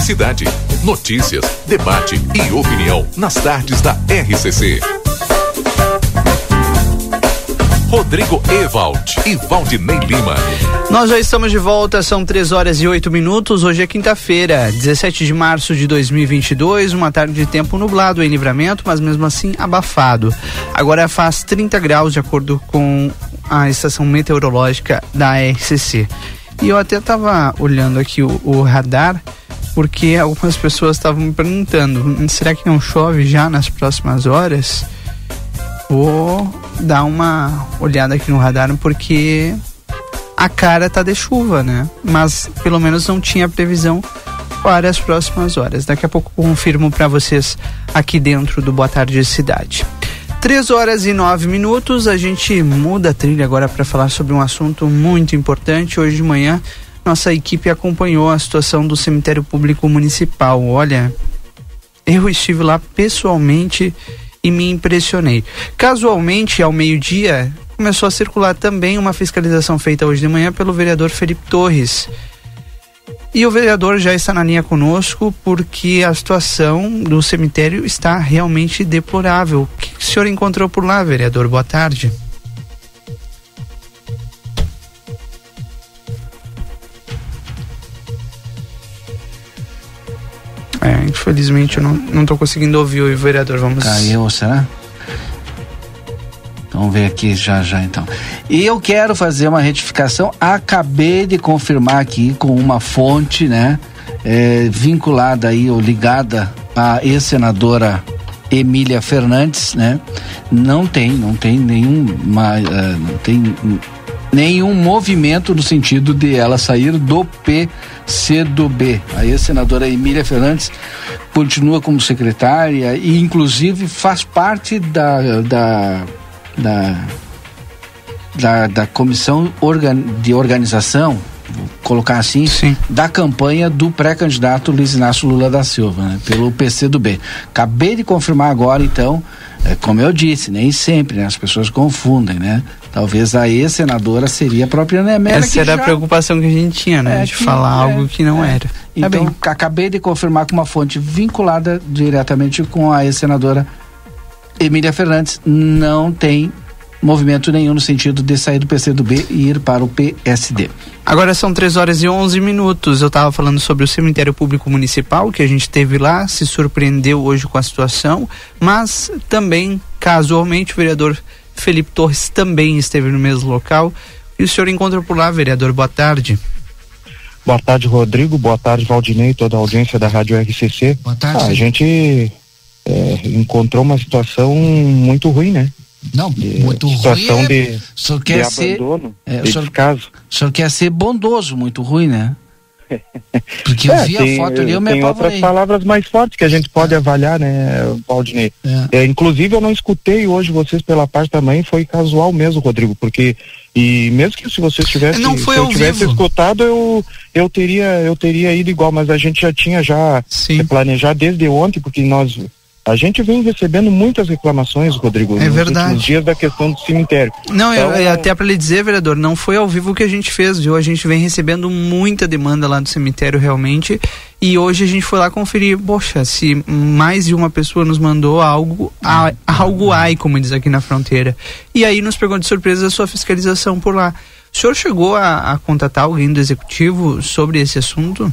Cidade. Notícias, debate e opinião nas tardes da RCC. Rodrigo Ewald e Valdinei Lima. Nós já estamos de volta, são 3 horas e 8 minutos. Hoje é quinta-feira, 17 de março de 2022. Uma tarde de tempo nublado em livramento, mas mesmo assim abafado. Agora faz 30 graus, de acordo com a estação meteorológica da RCC. E eu até estava olhando aqui o, o radar, porque algumas pessoas estavam me perguntando: "Hum, será que não chove já nas próximas horas? Vou dar uma olhada aqui no radar, porque a cara tá de chuva, né? Mas pelo menos não tinha previsão para as próximas horas. Daqui a pouco confirmo para vocês aqui dentro do Boa Tarde Cidade. 3 horas e 9 minutos, a gente muda a trilha agora para falar sobre um assunto muito importante. Hoje de manhã, nossa equipe acompanhou a situação do cemitério público municipal. Olha, eu estive lá pessoalmente e me impressionei. Casualmente, ao meio-dia, começou a circular também uma fiscalização feita hoje de manhã pelo vereador Felipe Torres. E o vereador já está na linha conosco porque a situação do cemitério está realmente deplorável. O que o senhor encontrou por lá, vereador? Boa tarde. É, infelizmente eu não, não tô conseguindo ouvir o vereador. Vamos. Caiu, será? Vamos ver aqui já já então. E eu quero fazer uma retificação. Acabei de confirmar aqui com uma fonte, né? é, vinculada aí ou ligada à ex-senadora Emília Fernandes, né? Não tem, não tem nenhuma, uh, não tem nenhum movimento no sentido de ela sair do PC do B. A ex-senadora Emília Fernandes continua como secretária e inclusive faz parte da, da, da, da, da comissão de organização vou colocar assim, Sim. da campanha do pré-candidato Luiz Inácio Lula da Silva, né, pelo PC do B. Acabei de confirmar agora, então, é, como eu disse, nem sempre, né, as pessoas confundem, né? Talvez a ex-senadora seria a própria Nemera. Essa era já... a preocupação que a gente tinha, né? É, de falar é, algo que não é. era. Tá Então, bem. acabei de confirmar com uma fonte vinculada diretamente com a ex-senadora Emília Fernandes. Não tem movimento nenhum no sentido de sair do PCdoB e ir para o PSD. Agora são 3 horas e 11 minutos. Eu estava falando sobre o cemitério público municipal que a gente teve lá, se surpreendeu hoje com a situação, mas também, casualmente, o vereador Felipe Torres também esteve no mesmo local. E o senhor encontra por lá, vereador. Boa tarde. Boa tarde, Rodrigo. Boa tarde, Valdinei, toda a audiência da Rádio RCC. Boa tarde. Ah, a gente é, encontrou uma situação muito ruim, né? Não, muito situação ruim. é- de, o senhor de quer ser, abandono, é, o de senhor- descaso. o senhor quer ser bondoso, muito ruim, né? Porque eu vi a tem, foto ali, eu me Tem outras apavorei. palavras mais fortes que a gente pode avaliar, né, Valdinei? É, inclusive, eu não escutei hoje vocês pela parte da mãe, foi casual mesmo, Rodrigo, porque e mesmo que se vocês tivessem, Não foi se eu tivesse vivo. escutado, eu eu teria eu teria ido igual, mas a gente já tinha já planejado desde ontem, porque nós a gente vem recebendo muitas reclamações, Rodrigo, É nos verdade. últimos dias da questão do cemitério. Não, eu- Então, eu- até para lhe dizer, vereador, não foi ao vivo que a gente fez, viu? A gente vem recebendo muita demanda lá do cemitério realmente. E hoje a gente foi lá conferir, poxa, se mais de uma pessoa nos mandou algo, a- algo ai, como diz aqui na fronteira. E aí nos pegou de surpresa a sua fiscalização por lá. O senhor chegou a, a contatar alguém do executivo sobre esse assunto?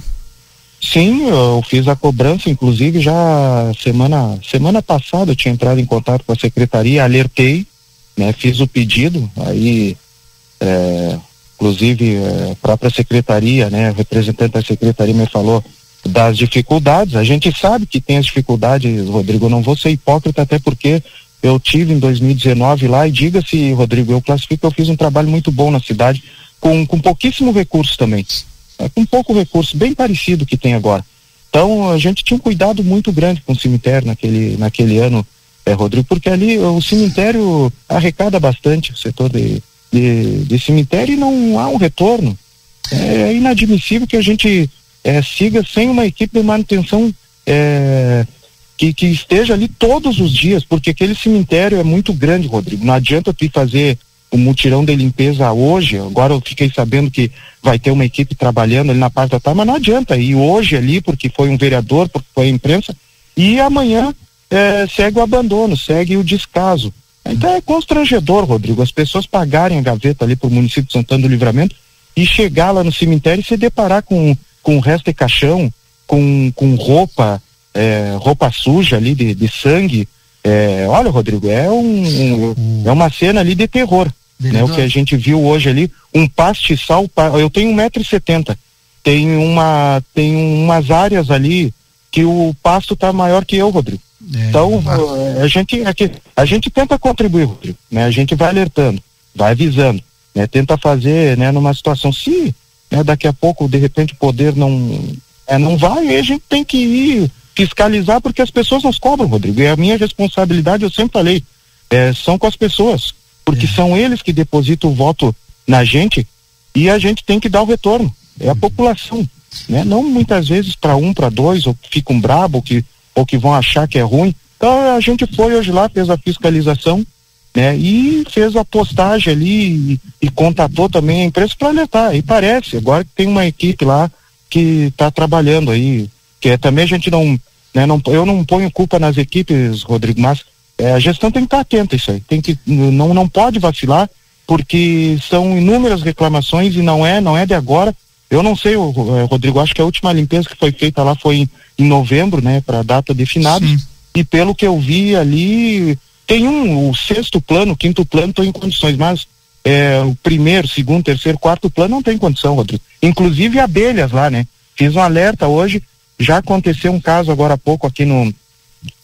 Sim, eu fiz a cobrança, inclusive já semana semana passada eu tinha entrado em contato com a secretaria, alertei, né, fiz o pedido, aí é, inclusive é, a própria secretaria, né, representante da secretaria me falou das dificuldades. A gente sabe que tem as dificuldades, Rodrigo, não vou ser hipócrita até porque eu tive em 2019 lá e diga-se, Rodrigo, eu classifico eu fiz um trabalho muito bom na cidade com, com pouquíssimo recurso também é, com pouco recurso, bem parecido que tem agora. Então a gente tinha um cuidado muito grande com o cemitério naquele, naquele ano, é, Rodrigo, porque ali o cemitério arrecada bastante o setor de, de, de cemitério e não há um retorno. É inadmissível que a gente é, siga sem uma equipe de manutenção é, que, que esteja ali todos os dias, porque aquele cemitério é muito grande, Rodrigo. Não adianta tu ir fazer o mutirão de limpeza hoje, agora eu fiquei sabendo que vai ter uma equipe trabalhando ali na parte da tarde, mas não adianta ir hoje ali, porque foi um vereador, porque foi a imprensa, e amanhã eh, segue o abandono, segue o descaso. Então é constrangedor, Rodrigo, as pessoas pagarem a gaveta ali pro município de Santana do Livramento e chegar lá no cemitério e se deparar com, com o resto de caixão, com, com roupa, eh, roupa suja ali de, de sangue. Eh, olha, Rodrigo, é um, um- é uma cena ali de terror. Né, o que a gente viu hoje ali, um pastiçal, pa- eu tenho um metro e setenta, tem uma, tem umas áreas ali que o pasto tá maior que eu, Rodrigo. então, eh, a gente, é que a gente tenta contribuir, Rodrigo, né? A gente vai alertando, vai avisando, né? Tenta fazer, né? Numa situação, se né, daqui a pouco, de repente, o poder não, é, não vai, a gente tem que ir fiscalizar porque as pessoas nos cobram, Rodrigo. E a minha responsabilidade, eu sempre falei, é, são com as pessoas, porque são eles que depositam o voto na gente e a gente tem que dar o retorno. É a população, né? Não muitas vezes para um, para dois, ou que ficam brabo, ou que, ou que vão achar que é ruim. Então a gente foi hoje lá, fez a fiscalização, né? E fez a postagem ali e, e contatou também a empresa para alertar. E parece, agora que tem uma equipe lá que está trabalhando aí, que é, também a gente não, né? Não, eu não ponho culpa nas equipes, Rodrigo, mas é, a gestão tem que estar atenta a isso aí, tem que, não, não pode vacilar, porque são inúmeras reclamações e não é, não é de agora. Eu não sei, o, o, eh, Rodrigo, acho que a última limpeza que foi feita lá foi em, em novembro, né, para a data de finados. E pelo que eu vi ali, tem um, o sexto plano, o quinto plano estão em condições, mas é, o primeiro, segundo, terceiro, quarto plano não tem condição, Rodrigo. Inclusive abelhas lá, né? Fiz um alerta hoje, já aconteceu um caso agora há pouco aqui no,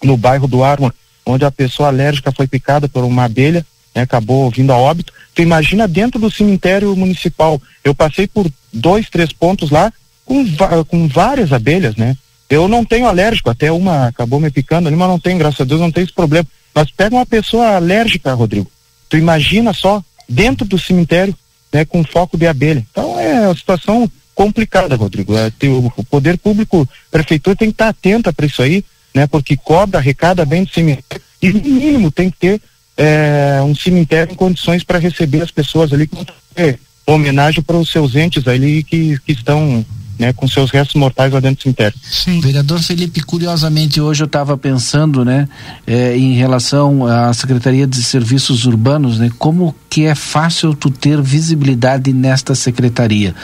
no bairro do Arma, onde a pessoa alérgica foi picada por uma abelha, né, acabou vindo a óbito. Tu imagina dentro do cemitério municipal. Eu passei por dois, três pontos lá com, com várias abelhas, né? Eu não tenho alérgico, até uma acabou me picando ali, mas não tenho, graças a Deus, não tenho esse problema. Mas pega uma pessoa alérgica, Rodrigo. Tu imagina só, dentro do cemitério, né, com foco de abelha. Então é uma situação complicada, Rodrigo. É, tem o, poder público, prefeitura tem que estar atenta para isso aí, né, porque cobra, arrecada bem do cemitério. E no mínimo tem que ter é, um cemitério em condições para receber as pessoas ali com é, homenagem para os seus entes ali que, que estão né, com seus restos mortais lá dentro do cemitério. Vereador Felipe, curiosamente hoje eu estava pensando, né, eh, em relação à Secretaria de Serviços Urbanos, né, como que é fácil tu ter visibilidade nesta secretaria,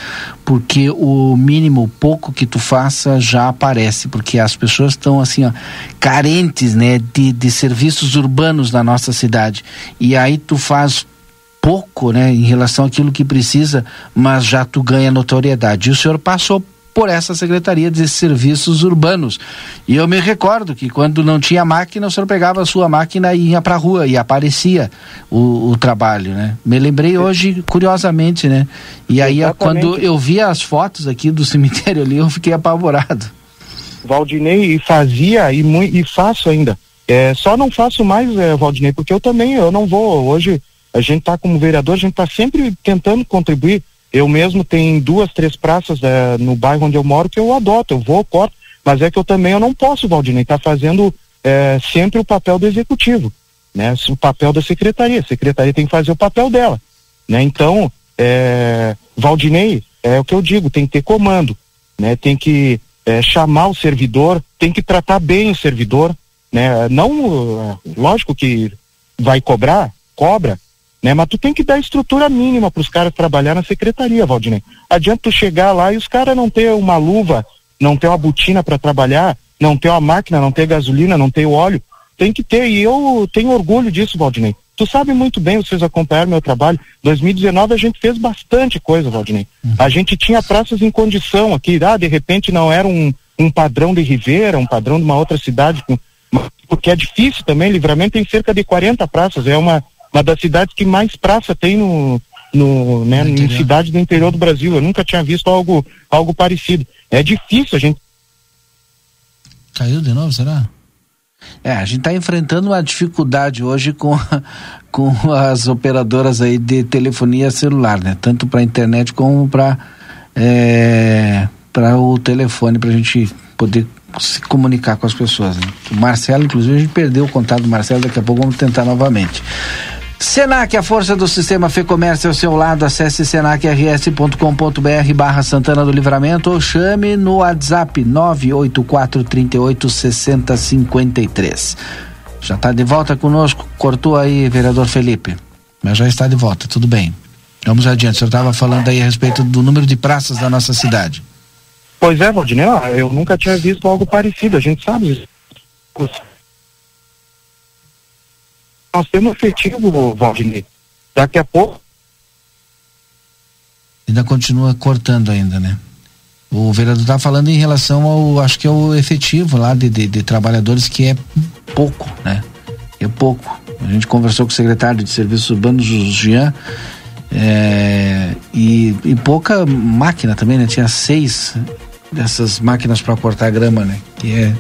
porque o mínimo, o pouco que tu faça já aparece, porque as pessoas estão assim, ó, carentes, né, de, de serviços urbanos na nossa cidade, e aí tu faz pouco, né, em relação àquilo que precisa, mas já tu ganha notoriedade. E o senhor passou por essa Secretaria de Serviços Urbanos. E eu me recordo que quando não tinha máquina, o senhor pegava a sua máquina e ia para a rua e aparecia o, o, trabalho, né? Me lembrei hoje, curiosamente, né? E aí, Exatamente. quando eu vi as fotos aqui do cemitério ali, eu fiquei apavorado. Valdinei fazia e, e faço ainda. É, só não faço mais, é, Valdinei, porque eu também, eu não vou, hoje a gente está como vereador, a gente está sempre tentando contribuir eu mesmo tenho duas, três praças é, no bairro onde eu moro que eu adoto, eu vou, corto, mas é que eu também eu não posso, Valdinei, tá fazendo é, sempre o papel do executivo, né? O papel da secretaria, a secretaria tem que fazer o papel dela, né? Então, é, Valdinei, é o que eu digo, tem que ter comando, né? Tem que é, chamar o servidor, tem que tratar bem o servidor, né? Não, lógico que vai cobrar, cobra, né? Mas tu tem que dar estrutura mínima para os caras trabalhar na secretaria, Valdinei. Adianta tu chegar lá e os caras não ter uma luva, não ter uma botina para trabalhar, não ter uma máquina, não ter gasolina, não ter óleo. Tem que ter, e eu tenho orgulho disso, Valdinei. Tu sabe muito bem, vocês acompanharam meu trabalho. 2019 a gente fez bastante coisa, Valdinei. Uhum. A gente tinha praças em condição aqui, ah, de repente não era um, um padrão de Ribeira, um padrão de uma outra cidade, porque é difícil também, Livramento tem cerca de 40 praças, é uma uma das cidades que mais praça tem no, no, né, no em cidade do interior do Brasil. Eu nunca tinha visto algo, algo parecido. É difícil a gente. Caiu de novo, será? É, a gente está enfrentando uma dificuldade hoje com, com as operadoras aí de telefonia celular, né? Tanto para internet como para é, para o telefone, para a gente poder se comunicar com as pessoas. Né? O Marcelo, inclusive, a gente perdeu o contato do Marcelo, daqui a pouco vamos tentar novamente. Senac, a força do sistema Fê Comércio ao seu lado. Acesse senacrs.com.br barra Santana do Livramento ou chame no WhatsApp 984 38 60 53. Já está de volta conosco. Cortou aí, vereador Felipe. Mas já está de volta, tudo bem. Vamos adiante. O senhor estava falando aí a respeito do número de praças da nossa cidade. Pois é, Valdinei, eu nunca tinha visto algo parecido. A gente sabe nós temos efetivo, Valdinei. Daqui a pouco. Ainda continua cortando ainda, né? O vereador está falando em relação ao, acho que é o efetivo lá de, de, de, trabalhadores que é pouco, né? É pouco. A gente conversou com o secretário de Serviços Urbanos, Jean, é, e, e pouca máquina também, né? Tinha seis dessas máquinas para cortar grama, né? Que é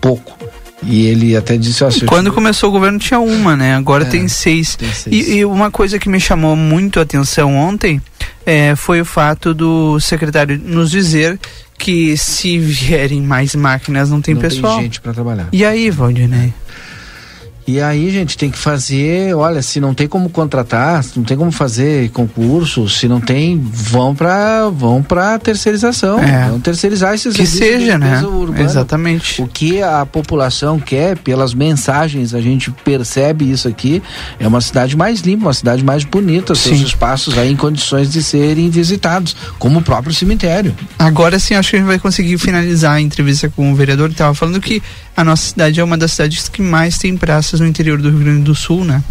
pouco. E ele até disse, ó, Quando começou o governo tinha uma, né? Agora é, tem, seis. tem, seis. E, e, uma coisa que me chamou muito a atenção ontem é, foi o fato do secretário nos dizer que se vierem mais máquinas não tem não pessoal. Tem gente para trabalhar. E aí, Valdinei? E aí, gente, tem que fazer, olha, se não tem como contratar, se não tem como fazer concurso, se não tem, vão para vão para terceirização, é. vão terceirizar esses que seja, né? Urbana. Exatamente. O que a população quer, pelas mensagens, a gente percebe isso aqui, é uma cidade mais limpa, uma cidade mais bonita, sim. seus espaços aí em condições de serem visitados, como o próprio cemitério. Agora sim, acho que a gente vai conseguir finalizar a entrevista com o vereador, que estava falando que a nossa cidade é uma das cidades que mais tem praças no interior do Rio Grande do Sul, né?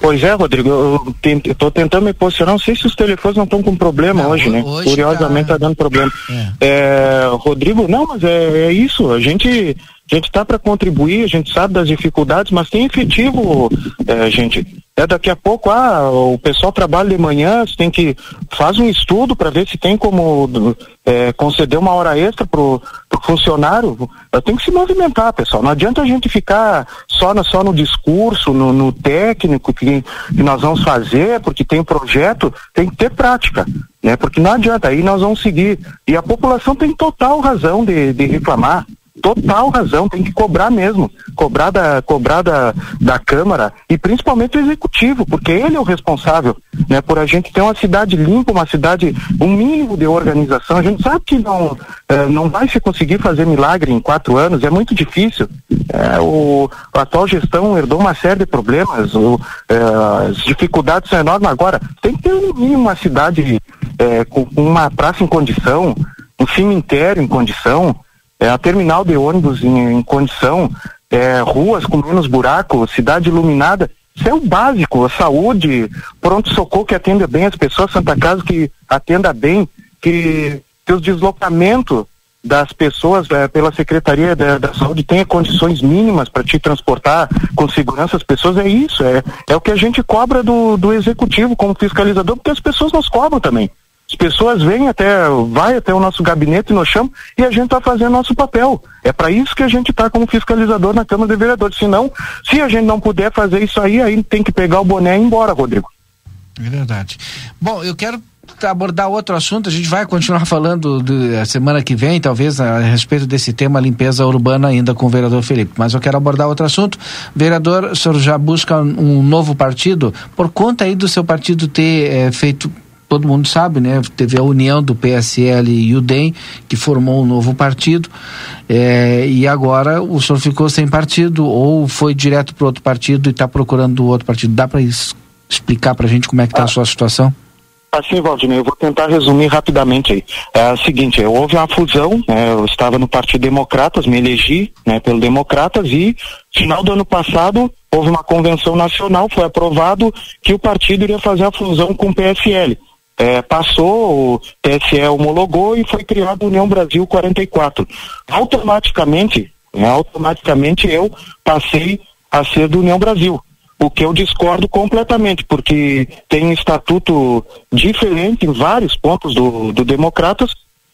Pois é, Rodrigo, eu estou tentando me posicionar, não sei se os telefones não estão com problema não, hoje, né? Hoje Curiosamente está tá dando problema. É. É, Rodrigo, não, mas é, é isso, a gente a gente está para contribuir, a gente sabe das dificuldades, mas tem efetivo, é, gente. É daqui a pouco, ah, o pessoal trabalha de manhã, você tem que faz um estudo para ver se tem como é, conceder uma hora extra pro, pro funcionário. Tem que se movimentar, pessoal. Não adianta a gente ficar só, na, só no discurso, no, no técnico que, que nós vamos fazer, porque tem projeto, tem que ter prática, né? Porque não adianta, aí nós vamos seguir. E a população tem total razão de, de reclamar total razão, tem que cobrar mesmo, cobrar da, cobrar da, da Câmara e principalmente o Executivo, porque ele é o responsável, né, por a gente ter uma cidade limpa, uma cidade, um mínimo de organização, a gente sabe que não, eh, não vai se conseguir fazer milagre em quatro anos, é muito difícil, é, o, a atual gestão herdou uma série de problemas, o, eh, as dificuldades são enormes, agora tem que ter no mínimo uma cidade eh, com uma praça em condição, um cemitério em condição, é, a terminal de ônibus em, em condição, é, ruas com menos buraco, cidade iluminada, isso é o básico, a saúde, pronto-socorro que atenda bem as pessoas, Santa Casa que atenda bem, que que os deslocamentos das pessoas eh, pela Secretaria da, da Saúde tenha condições mínimas para te transportar com segurança as pessoas, é isso, é, é o que a gente cobra do, do executivo como fiscalizador, porque as pessoas nos cobram também. As pessoas vêm até, vai até o nosso gabinete, nos chamam e a gente está fazendo nosso papel. É para isso que a gente está como fiscalizador na Câmara de Vereadores. Senão, se a gente não puder fazer isso aí, aí tem que pegar o boné e ir embora, Rodrigo. É verdade. Bom, eu quero abordar outro assunto. A gente vai continuar falando de, a semana que vem, talvez, a, respeito desse tema limpeza urbana ainda com o vereador Felipe. Mas eu quero abordar outro assunto. Vereador, o senhor já busca um novo partido por conta aí do seu partido ter eh, feito todo mundo sabe, né? Teve a união do PSL e o DEM, que formou um novo partido, eh, e agora o senhor ficou sem partido, ou foi direto para outro partido e está procurando outro partido. Dá para explicar para a gente como é que está ah. a sua situação? Assim, Valdinei, eu vou tentar resumir rapidamente aí. É o seguinte, houve uma fusão, né, eu estava no Partido Democratas, me elegi né, pelo Democratas e final do ano passado houve uma convenção nacional, foi aprovado que o partido iria fazer a fusão com o PSL. É, passou, o TSE homologou e foi criado União Brasil 44. Automaticamente, né, automaticamente eu passei a ser do União Brasil o que eu discordo completamente, porque tem um estatuto diferente em vários pontos do, do Democratas,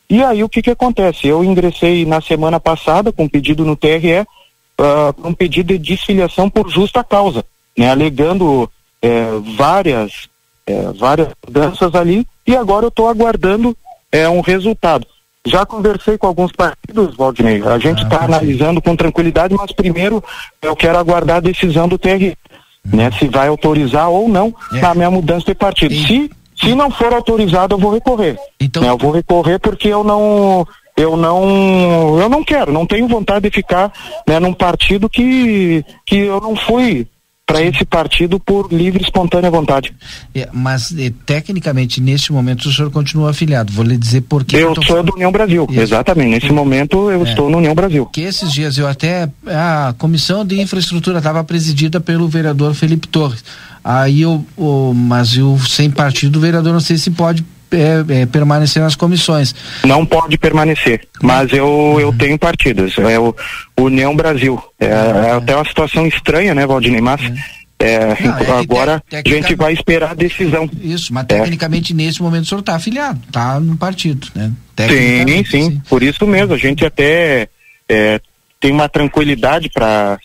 e aí o que que acontece? Eu ingressei na semana passada com um pedido no TRE, uh, um pedido de desfiliação por justa causa, né, alegando é, várias, é, várias mudanças ali, e agora eu estou aguardando é, um resultado. Já conversei com alguns partidos, Valdinei. A gente está ah, analisando com tranquilidade, mas primeiro eu quero aguardar a decisão do TRE né? Se vai autorizar ou não é. a minha mudança de partido. E... Se, se não for autorizado, eu vou recorrer. Então... Né? Eu vou recorrer porque eu não eu não eu não quero, não tenho vontade de ficar né, num partido que que eu não fui para esse partido por livre e espontânea vontade. É, mas eh, tecnicamente neste momento o senhor continua afiliado. Vou lhe dizer por que. Eu, eu sou do União Brasil, Isso. exatamente. Nesse momento eu é. estou no União Brasil. Que esses dias eu até a comissão de infraestrutura estava presidida pelo vereador Felipe Torres. Aí eu, o, mas eu sem partido o vereador não sei se pode é, é, permanecer nas comissões. Não pode permanecer, mas eu, eu tenho partidos. É o União Brasil. É, é até uma situação estranha, né, Valdinei? Mas. Uhum. É, Não, é agora te, a gente vai esperar a decisão. Isso, mas tecnicamente é. nesse momento o senhor está afiliado, está no partido, né? Sim, sim, por isso mesmo, a gente até é, tem uma tranquilidade para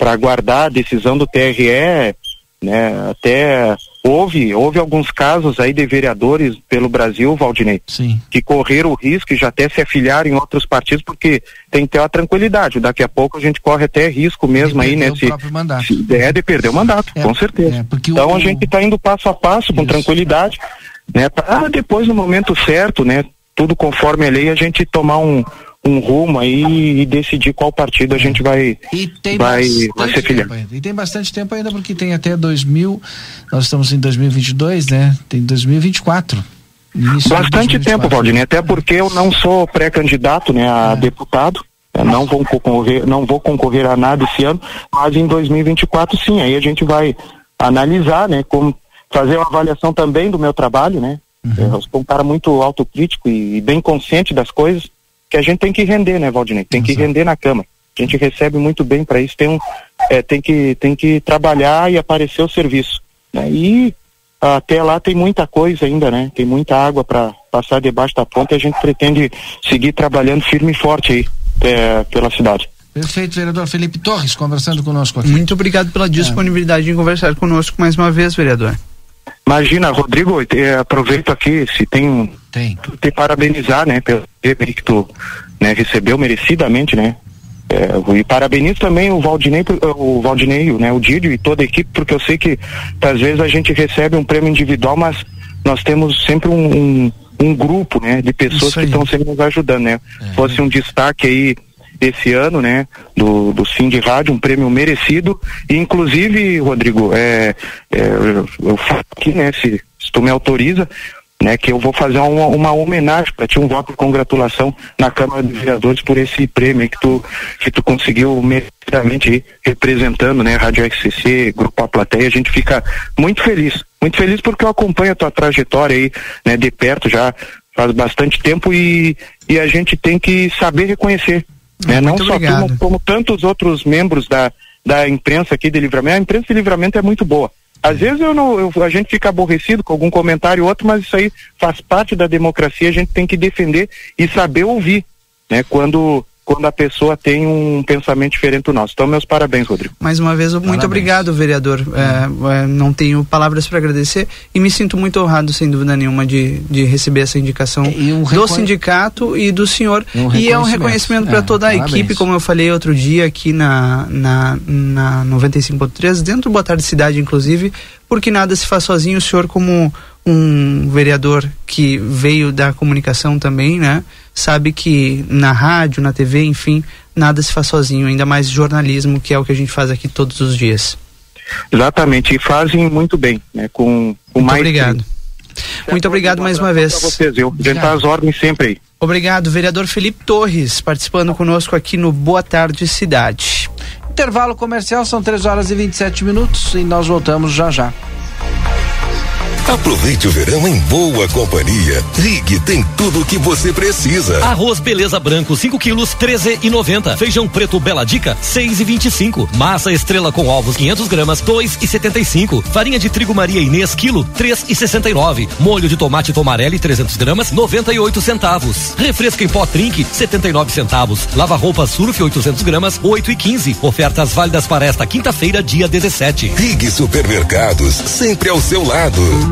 aguardar a decisão do TRE, né? Até Houve, houve alguns casos aí de vereadores pelo Brasil, Valdinei, Sim. que correram o risco e já até se afiliaram em outros partidos, porque tem que ter uma tranquilidade. Daqui a pouco a gente corre até risco mesmo aí, né? Se, é de perder o mandato, é, com certeza. É, então o, a gente está indo passo a passo, com isso. tranquilidade, né? Para depois, no momento certo, né? Tudo conforme a lei, a gente tomar um, um rumo aí e decidir qual partido a gente vai vai, vai ser filiado. E tem bastante tempo ainda porque tem até 2000, nós estamos em 2022, né? Tem 2024. Bastante tempo, Valdinei, até porque eu não sou pré-candidato, né, a é. deputado. Eu não vou concorrer, não vou concorrer a nada esse ano, mas em 2024 sim, aí a gente vai analisar, né, como fazer uma avaliação também do meu trabalho, né? Uhum. Eu sou um cara muito autocrítico e, e bem consciente das coisas que a gente tem que render, né, Valdinei? Tem que render na cama. A gente recebe muito bem para isso, tem, um, é, tem, que, tem que trabalhar e aparecer o serviço. Né? E até lá tem muita coisa ainda, né? Tem muita água para passar debaixo da ponte e a gente pretende seguir trabalhando firme e forte aí é, pela cidade. Perfeito, vereador Felipe Torres, conversando conosco aqui. Muito obrigado pela disponibilidade é. em conversar conosco mais uma vez, vereador. Imagina, Rodrigo, eh, aproveito aqui, se tem, tem. te parabenizar, né, pelo prêmio que tu né, recebeu merecidamente, né? É, e parabenizo também o Valdinei, o Valdinei, né, o Dídio e toda a equipe, porque eu sei que às vezes a gente recebe um prêmio individual, mas nós temos sempre um, um, um grupo, né, de pessoas que estão sempre nos ajudando, né? É. Fosse um destaque aí esse ano, né, do, do Sim de Rádio, um prêmio merecido, e inclusive, Rodrigo, é, é eu, eu falo aqui, né, se, se tu me autoriza, né, que eu vou fazer uma, uma homenagem para ti, um voto de congratulação na Câmara dos Vereadores por esse prêmio que tu, que tu conseguiu merecidamente representando, né, Rádio XCC, Grupo A Plateia, a gente fica muito feliz, muito feliz porque eu acompanho a tua trajetória aí, né, de perto já, faz bastante tempo e, e a gente tem que saber reconhecer. Né? Não só obrigado. como, como tantos outros membros da, da imprensa aqui de livramento. A imprensa de livramento é muito boa. Às vezes eu não, eu- a gente fica aborrecido com algum comentário ou outro, mas isso aí faz parte da democracia, a gente tem que defender e saber ouvir, né? Quando, quando a pessoa tem um pensamento diferente do nosso. Então, meus parabéns, Rodrigo. Mais uma vez, muito obrigado, vereador. É, é, não tenho palavras para agradecer e me sinto muito honrado, sem dúvida nenhuma, de, de receber essa indicação do recon- sindicato e do senhor. E um e é um reconhecimento. reconhecimento para É, toda a parabéns. equipe, como eu falei outro dia aqui na, na, na 95.3, dentro do Boa Tarde Cidade, inclusive, porque nada se faz sozinho. O senhor, como um vereador que veio da comunicação também, né? Sabe que na rádio, na TV, enfim, nada se faz sozinho, ainda mais jornalismo, que é o que a gente faz aqui todos os dias. Exatamente, e fazem muito bem, né? Com, com Muito mais obrigado. Muito obrigado mais uma vez. Pra vocês, viu? A gente tá às ordens sempre aí. Obrigado, vereador Felipe Torres, participando conosco aqui no Boa Tarde Cidade. Intervalo comercial, são 3 horas e 27 minutos e nós voltamos já já. Aproveite o verão em boa companhia. Rig tem tudo o que você precisa. Arroz Beleza Branco 5 quilos 13 e 90. Feijão preto Bela Dica 6 e 25. Massa Estrela com ovos 500 gramas 2 e 75. Farinha de trigo Maria Inês quilo 3 e 69. Molho de tomate Tomarelli 300 gramas 98 centavos. Refresco em pó Trink 79 centavos. Lava roupa Surf 800 gramas 8 e 15. Ofertas válidas para esta quinta-feira dia 17. Rig Supermercados, sempre ao seu lado.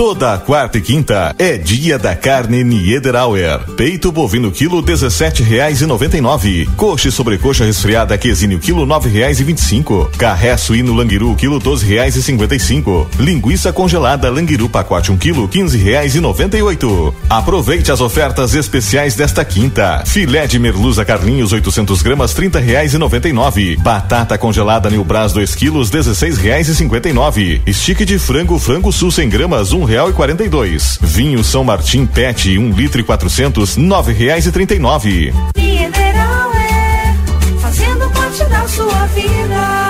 Toda quarta e quinta é dia da carne Niederauer. Peito bovino quilo dezessete reais e noventa e nove. Coxa e sobrecoxa resfriada quesinho quilo nove reais e vinte e cinco. Carré suíno languiru quilo doze reais e cinquenta e cinco. Linguiça congelada languiru pacote um quilo quinze reais e noventa e oito. Aproveite as ofertas especiais desta quinta. Filé de merluza Carlinhos 800 gramas trinta reais e noventa e nove. Batata congelada New 2 quilos dezesseis reais e cinquenta e nove. Estique de frango frango sul 100 gramas um real e quarenta e dois. Vinho São Martim Pet um litro e quatrocentos nove reais e trinta e nove. É fazendo parte da sua vida.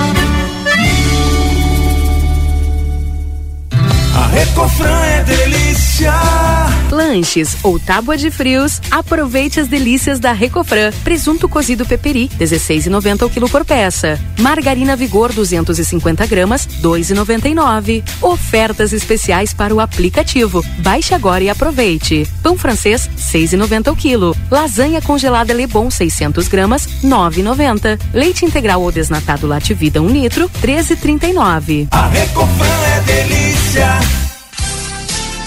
Recofran é delícia. Lanches ou tábua de frios, aproveite as delícias da Recofran. Presunto cozido peperi, 16,90 o quilo por peça. Margarina Vigor 250 gramas, 2,99. Ofertas especiais para o aplicativo. Baixe agora e aproveite. Pão francês, 6,90 o quilo. Lasanha congelada Lebon 600 gramas, 9,90. Leite integral ou desnatado Lativida 1 litro, 13,39. A Recofran é delícia.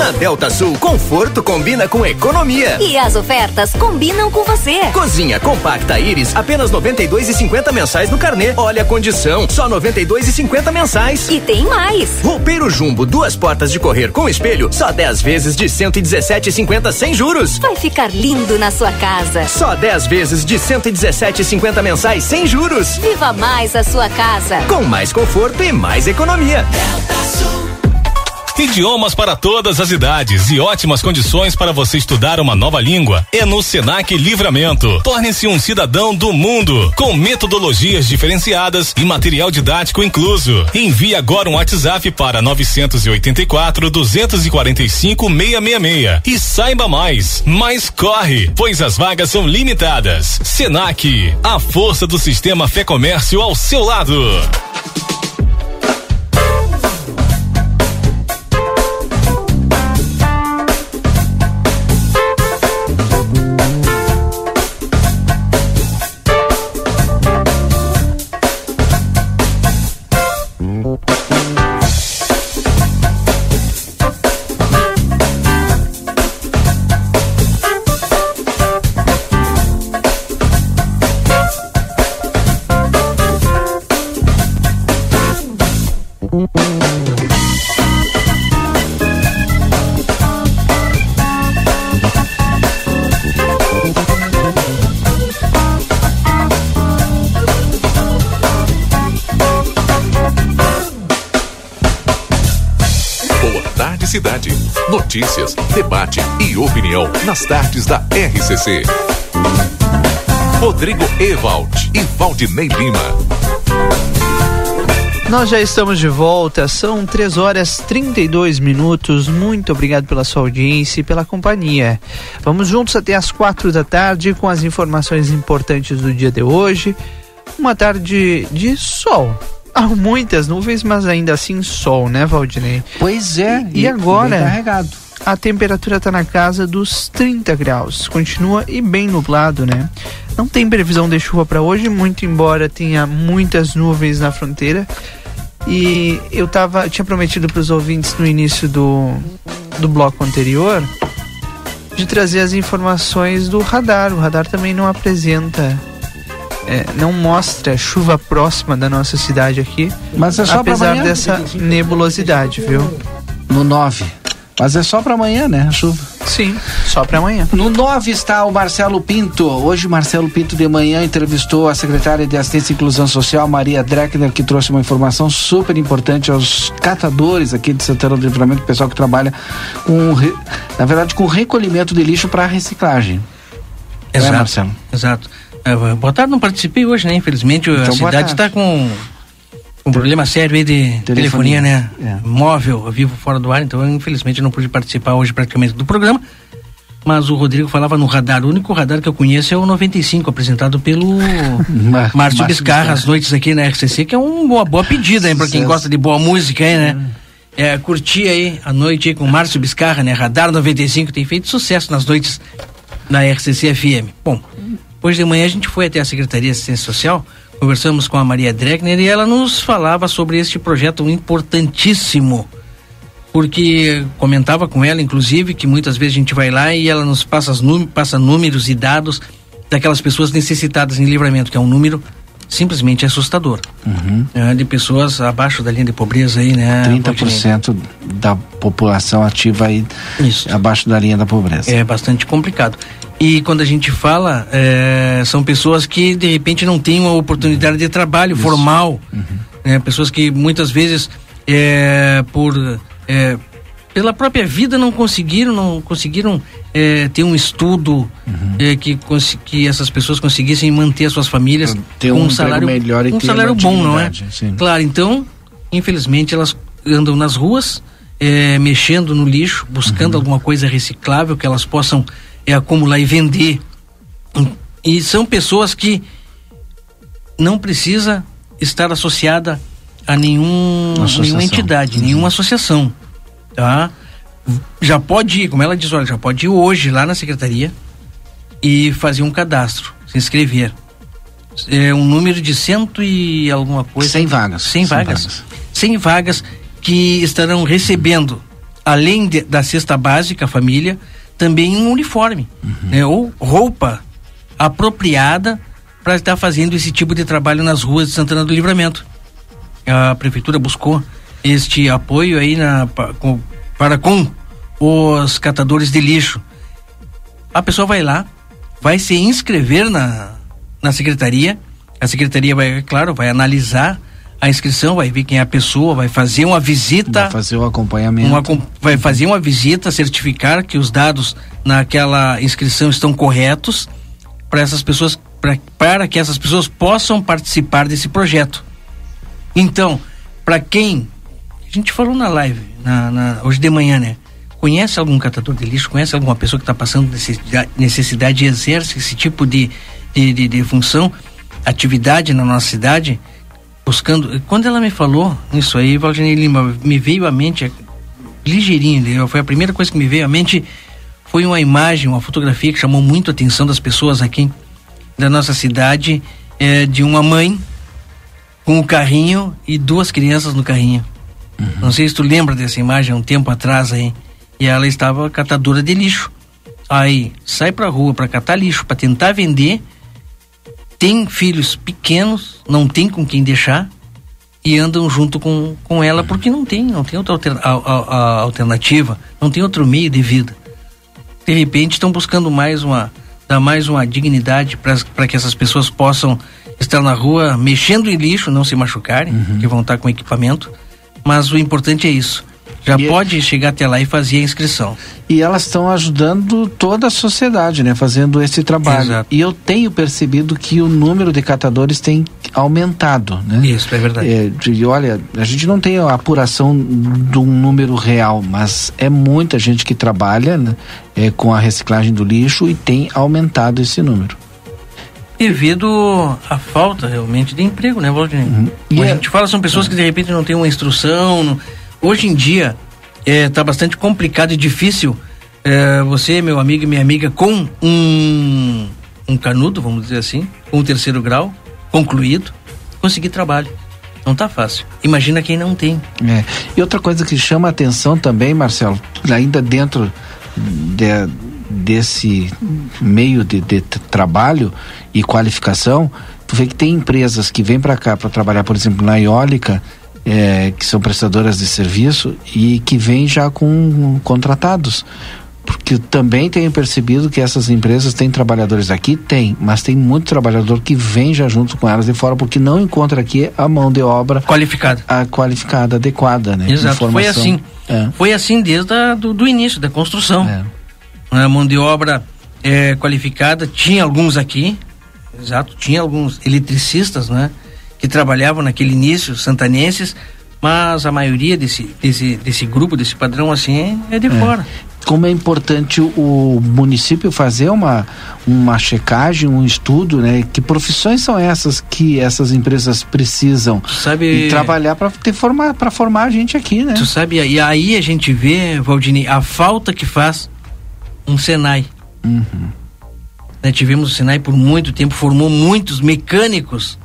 Na Delta Sul, conforto combina com economia. E as ofertas combinam com você. Cozinha compacta Iris, apenas 92,50 mensais no carnê. Olha a condição, só 92,50 mensais. E tem mais. Roupeiro Jumbo, duas portas de correr com espelho, só 10 vezes de 117,50 sem juros. Vai ficar lindo na sua casa. Só 10 vezes de 117,50 mensais sem juros. Viva mais a sua casa. Com mais conforto e mais economia. Idiomas para todas as idades e ótimas condições para você estudar uma nova língua é no Senac Livramento. Torne-se um cidadão do mundo com metodologias diferenciadas e material didático incluso. Envie agora um WhatsApp para 984 245 666 e saiba mais. Mas corre, pois as vagas são limitadas. Senac, a força do sistema Fé Comércio ao seu lado. Cidade. Notícias, debate e opinião nas tardes da RCC. Rodrigo Ewald e Valdinei Lima. Nós já estamos de volta, são 3 horas 32 minutos. Muito obrigado pela sua audiência e pela companhia. Vamos juntos até as quatro da tarde com as informações importantes do dia de hoje. Uma tarde de sol. Há muitas nuvens, mas ainda assim sol, né, Valdinei? Pois é. E, e agora? carregado. A temperatura está na casa dos 30 graus. Continua e bem nublado, né? Não tem previsão de chuva para hoje, muito embora tenha muitas nuvens na fronteira. E eu tava, tinha prometido para os ouvintes no início do, do bloco anterior de trazer as informações do radar. O radar também não apresenta, é, não mostra chuva próxima da nossa cidade aqui. Mas é só apesar amanhã? dessa nebulosidade, viu? No 9. Mas é só para amanhã, né, a chuva? Sim, só para amanhã. No 9 está o Marcelo Pinto. Hoje, Marcelo Pinto de manhã entrevistou a secretária de Assistência e Inclusão Social, Maria Dreckner, que trouxe uma informação super importante aos catadores aqui de Santana do Livramento, pessoal que trabalha com, na verdade, com recolhimento de lixo para reciclagem. Exato. É, Marcelo? Exato. É, boa tarde, não participei hoje, né? Infelizmente, Então, a cidade está com um problema sério aí de telefonia, né? Móvel, eu vivo fora do ar, então infelizmente não pude participar hoje praticamente do programa. Mas o Rodrigo falava no radar. O único radar que eu conheço é o 95, apresentado pelo Márcio Márcio Biscarra, às noites aqui na RCC, que é uma boa, pedida, hein, pra quem gosta de boa música aí, né? É, curtir aí a noite aí com o Márcio Biscarra, né? Radar 95 tem feito sucesso nas noites da RCC FM. Bom, hoje de manhã a gente foi até a Secretaria de Assistência Social, conversamos com a Maria Dreckner e ela nos falava sobre este projeto importantíssimo. Porque comentava com ela, inclusive, que muitas vezes a gente vai lá e ela nos passa, passa números e dados daquelas pessoas necessitadas em livramento, que é um número simplesmente assustador. né, de pessoas abaixo da linha de pobreza aí, né? Valdinei? 30% da população ativa aí abaixo da linha da pobreza. É bastante complicado. E quando a gente fala, é, são pessoas que de repente não têm uma oportunidade de trabalho formal, né, pessoas que muitas vezes é, por é, pela própria vida não conseguiram, não conseguiram é, ter um estudo é, que, que essas pessoas conseguissem manter as suas famílias Ter com um um salário melhor e um salário bom, não é? sim. Claro, então, infelizmente elas andam nas ruas, é, mexendo no lixo, buscando Uhum. alguma coisa reciclável que elas possam é, acumular e vender. E são pessoas que não precisa estar associada a nenhum, nenhuma entidade, Uhum. nenhuma associação, tá? Já pode ir, como ela diz, olha, já pode ir hoje lá na secretaria e fazer um cadastro, se inscrever. É um número de cento e alguma coisa. 100 vagas. 100 100 vagas. 100 vagas que estarão recebendo além de- da cesta básica, a família, também um uniforme, né? Ou roupa apropriada para estar fazendo esse tipo de trabalho nas ruas de Santana do Livramento. A prefeitura buscou este apoio aí na, com- para com os catadores de lixo. A pessoa vai lá, vai se inscrever na, na secretaria. A secretaria vai, é claro, vai analisar a inscrição, vai ver quem é a pessoa, vai fazer uma visita. Vai fazer o acompanhamento. Uma vai fazer uma visita, certificar que os dados naquela inscrição estão corretos para essas pessoas, pra, para que essas pessoas possam participar desse projeto. Então, para quem a gente falou na live na, na- hoje de manhã, né? Conhece algum catador de lixo? Conhece alguma pessoa que está passando necessidade, e exerce esse tipo de, de, de, de função, atividade na nossa cidade? Buscando. Quando ela me falou isso aí, Valdinei Lima, me veio à mente, é, ligeirinho, foi a primeira coisa que me veio à mente foi uma imagem, uma fotografia que chamou muito a atenção das pessoas aqui da nossa cidade, é, de uma mãe com o carrinho e duas crianças no carrinho. Não sei se tu lembra dessa imagem um tempo atrás aí. E ela estava catadora de lixo. Aí sai pra rua pra catar lixo, pra tentar vender. Tem filhos pequenos, não tem com quem deixar e andam junto com, com ela porque não tem, não tem outra alter- a- a- a alternativa, não tem outro meio de vida. De repente estão buscando mais uma, dar mais uma dignidade para que essas pessoas possam estar na rua mexendo em lixo, não se machucarem, que vão estar com equipamento. Mas o importante é isso. Já pode chegar até lá e fazer a inscrição. E elas estão ajudando toda a sociedade, né? Fazendo esse trabalho. Exato. E eu tenho percebido que o número de catadores tem aumentado, né? Isso, é verdade. É, de- olha, a gente não tem a apuração de um número real, mas é muita gente que trabalha né, é, com a reciclagem do lixo e tem aumentado esse número. Devido à falta realmente de emprego, né, Valdir? Como a gente fala, são pessoas que de repente não têm uma instrução. não- Hoje em dia está bastante complicado e difícil é, você, meu amigo e minha amiga, com um, um canudo, vamos dizer assim, com o terceiro grau concluído, conseguir trabalho. Não tá fácil. Imagina quem não tem. É. E outra coisa que chama a atenção também, Marcelo, ainda dentro de- desse meio de, de trabalho e qualificação, tu vê que tem empresas que vêm para cá para trabalhar, por exemplo, na eólica, é, que são prestadoras de serviço e que vêm já com contratados. Porque também tenho percebido que essas empresas têm trabalhadores aqui, tem, mas tem muito trabalhador que vem já junto com elas de fora porque não encontra aqui a mão de obra qualificada, a qualificada adequada, né? Exato, foi assim. É. Foi assim desde a, do, do início da construção. A mão de obra é, qualificada, tinha alguns aqui, exato, tinha alguns eletricistas, né? Que trabalhavam naquele início, santanenses, mas a maioria desse, desse, desse grupo, desse padrão assim, é de É. fora. Como é importante o, município fazer uma, uma checagem, um estudo, né? Que profissões são essas que essas empresas precisam sabe- e trabalhar para formar para formar a gente aqui, né? Tu sabe, e aí a gente vê, Valdini, a falta que faz um Senai. Né, tivemos o Senai por muito tempo, formou muitos mecânicos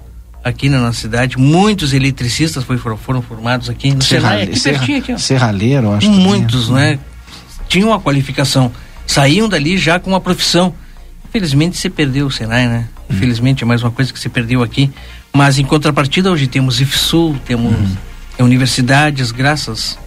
aqui na nossa cidade, muitos eletricistas foi, foram, formados aqui no Senai, aqui serra- pertinho aqui, ó. serralheiro, acho. também. Muitos, né? Tinham a qualificação, saíam dali já com uma profissão. Infelizmente se perdeu o Senai, né? Infelizmente é mais uma coisa que se perdeu aqui. Mas em contrapartida hoje temos IFSUL, temos eh, universidades, graças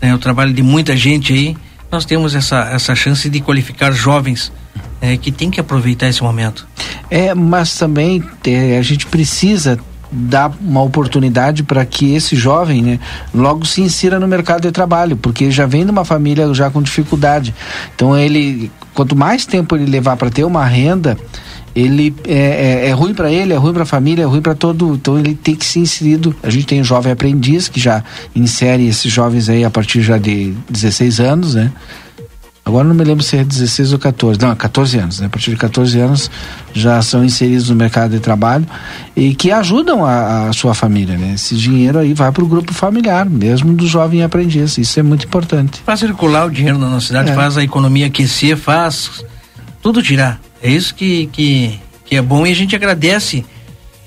né, ao trabalho de muita gente aí, nós temos essa, essa chance de qualificar jovens eh, que tem que aproveitar esse momento. É, mas também é, a gente precisa dar uma oportunidade para que esse jovem, né, logo se insira no mercado de trabalho, porque já vem de uma família já com dificuldade. Então ele, quanto mais tempo ele levar para ter uma renda, ele é, é, é ruim para ele, é ruim para a família, é ruim para todo. Então ele tem que ser inserido. A gente tem um jovem aprendiz que já insere esses jovens aí a partir já de 16 anos, né? Agora não me lembro se é 16 ou 14. Não, 14 anos, né? A partir de 14 anos já são inseridos no mercado de trabalho e que ajudam a, a sua família, né? Esse dinheiro aí vai para o grupo familiar, mesmo do jovem aprendiz. Isso é muito importante. Faz circular o dinheiro na nossa cidade, É. faz a economia aquecer, faz tudo tirar. É isso que, que, que é bom e a gente agradece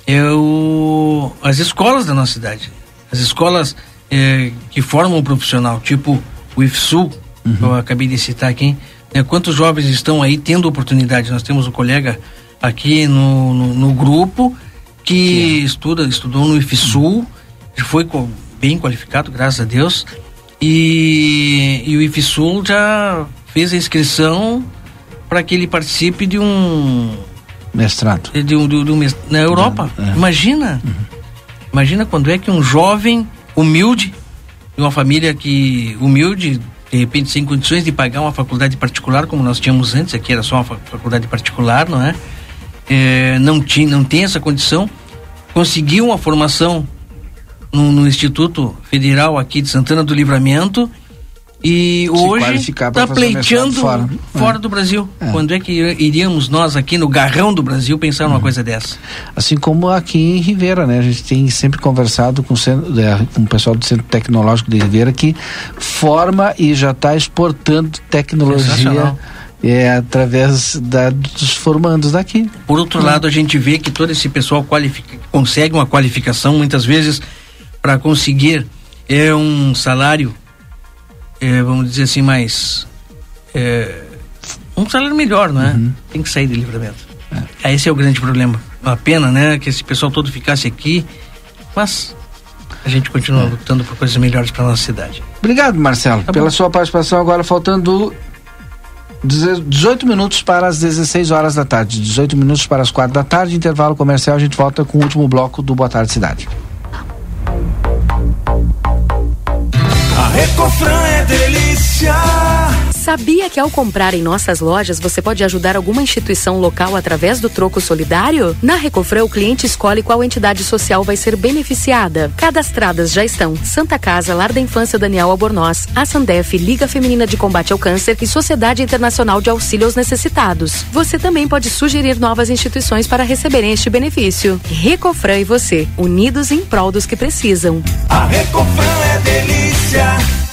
é, o, as escolas da nossa cidade. As escolas é, que formam o profissional, tipo o IFSU, Uhum. eu acabei de citar aqui, né, quantos jovens estão aí tendo oportunidade? Nós temos um colega aqui no, no, no grupo que estuda, estudou no IFSU, foi bem qualificado, graças a Deus, e, e o IFSU já fez a inscrição para que ele participe de um Mestrado. de um, de um- de um na Europa. Imagina. Imagina quando é que um jovem humilde, de uma família que humilde, de repente sem condições de pagar uma faculdade particular, como nós tínhamos antes, aqui era só uma fa- faculdade particular, não é? É, não, tinha, não tem essa condição, conseguiu uma formação no, no Instituto Federal aqui de Santana do Livramento e hoje pra está pleiteando fora. fora, É. do Brasil. É. Quando é que iríamos nós aqui no garrão do Brasil pensar numa coisa dessa? Assim como aqui em Ribeira, né? A gente tem sempre conversado com o, centro, é, com o pessoal do Centro Tecnológico de Ribeira que forma e já está exportando tecnologia é, através da, dos formandos daqui. Por outro lado, a gente vê que todo esse pessoal qualifica, consegue uma qualificação, muitas vezes, para conseguir é um salário, é, vamos dizer assim, mais. é, um salário melhor, não é? Tem que sair de livramento. É. Esse é o grande problema. Uma pena, né? Que esse pessoal todo ficasse aqui, mas a gente continua lutando por coisas melhores para nossa cidade. Obrigado, Marcelo, pela sua participação. Agora faltando deze- 18 minutos para as 16 horas da tarde. 18 minutos para as 4 da tarde, intervalo comercial. A gente volta com o último bloco do Boa Tarde Cidade. Recofran é delícia. Sabia que ao comprar em nossas lojas você pode ajudar alguma instituição local através do troco solidário? Na Recofran, o cliente escolhe qual entidade social vai ser beneficiada. Cadastradas já estão Santa Casa, Lar da Infância Daniel Albornoz, a Sandef, Liga Feminina de Combate ao Câncer e Sociedade Internacional de Auxílio aos Necessitados. Você também pode sugerir novas instituições para receberem este benefício. Recofran e você, unidos em prol dos que precisam. A Recofran é delícia.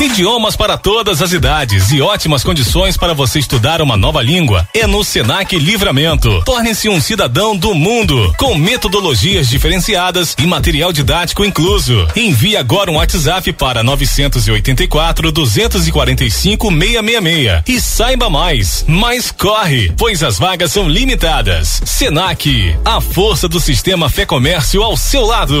Idiomas para todas as idades e ótimas condições para você estudar uma nova língua é no Senac Livramento. Torne-se um cidadão do mundo com metodologias diferenciadas e material didático incluso. Envie agora um WhatsApp para 984 245 666 e saiba mais. Mas corre, pois as vagas são limitadas. Senac, a força do sistema Fé Comércio ao seu lado.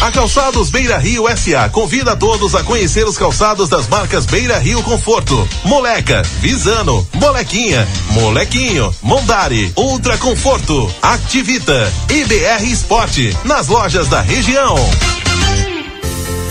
A Calçados Beira Rio SA convida todos a conhecer os calçados das marcas Beira Rio Conforto, Moleca, Visano, Molequinha, Molequinho, Mondari, Ultra Conforto, Activita, IBR Esporte, nas lojas da região.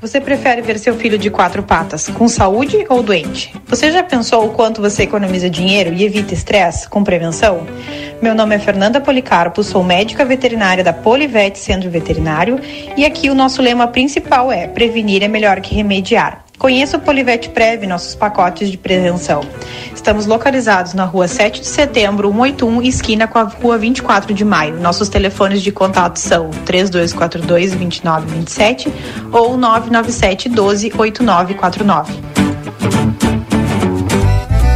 Você prefere ver seu filho de quatro patas com saúde ou doente? Você já pensou o quanto você economiza dinheiro e evita estresse com prevenção? Meu nome é Fernanda Policarpo, sou médica veterinária da Polivete Centro Veterinário e aqui o nosso lema principal é: prevenir é melhor que remediar. Conheça o Polivete Prev, nossos pacotes de prevenção. Estamos localizados na rua 7 de setembro, 181, esquina com a rua 24 de maio. Nossos telefones de contato são 3242 2927 ou 997 12 8949.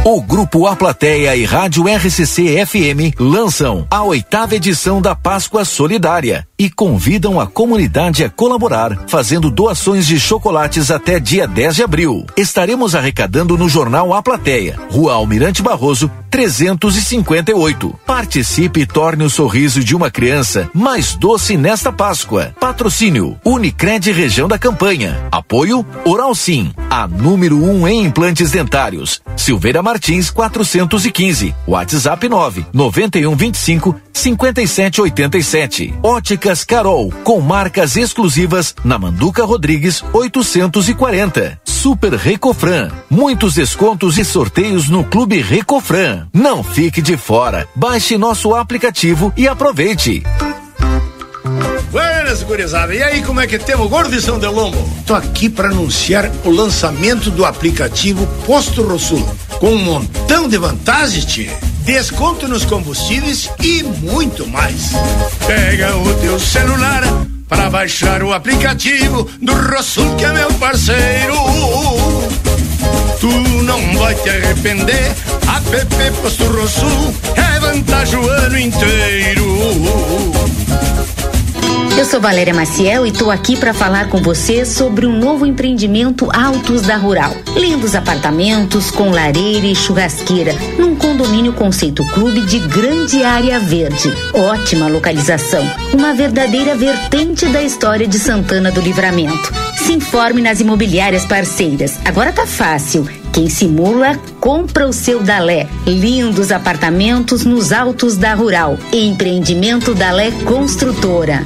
O Grupo A Plateia e Rádio RCC FM lançam a oitava edição da Páscoa Solidária e convidam a comunidade a colaborar, fazendo doações de chocolates até dia 10 de abril. Estaremos arrecadando no Jornal A Plateia, Rua Almirante Barroso, 358. Participe e torne o sorriso de uma criança mais doce nesta Páscoa. Patrocínio Unicred Região da Campanha. Apoio Oral Sim, a número 1 um em implantes dentários. Silveira Martins 415. WhatsApp 9 9125 5787. Óticas Carol, com marcas exclusivas na Manduca Rodrigues 840. Super Recofran. Muitos descontos e sorteios no Clube Recofran. Não fique de fora. Baixe nosso aplicativo e aproveite. Buenas, gurizada. E aí, como é que temos, gordo São Delombo? Tô aqui para anunciar o lançamento do aplicativo Posto Rosul, com um montão de vantagens, tchê. Desconto nos combustíveis e muito mais. Pega o teu celular para baixar o aplicativo do Rosul, que é meu parceiro. Tu não vai te arrepender. App Posto Rosul é vantagem o ano inteiro. Eu sou Valéria Maciel e estou aqui para falar com você sobre um novo empreendimento Altos da Rural. Lindos apartamentos com lareira e churrasqueira, num condomínio conceito clube de grande área verde. Ótima localização, uma verdadeira vertente da história de Santana do Livramento. Se informe nas imobiliárias parceiras. Agora tá fácil. Quem simula, compra o seu Dalé. Lindos apartamentos nos Altos da Rural. Empreendimento Dalé Construtora.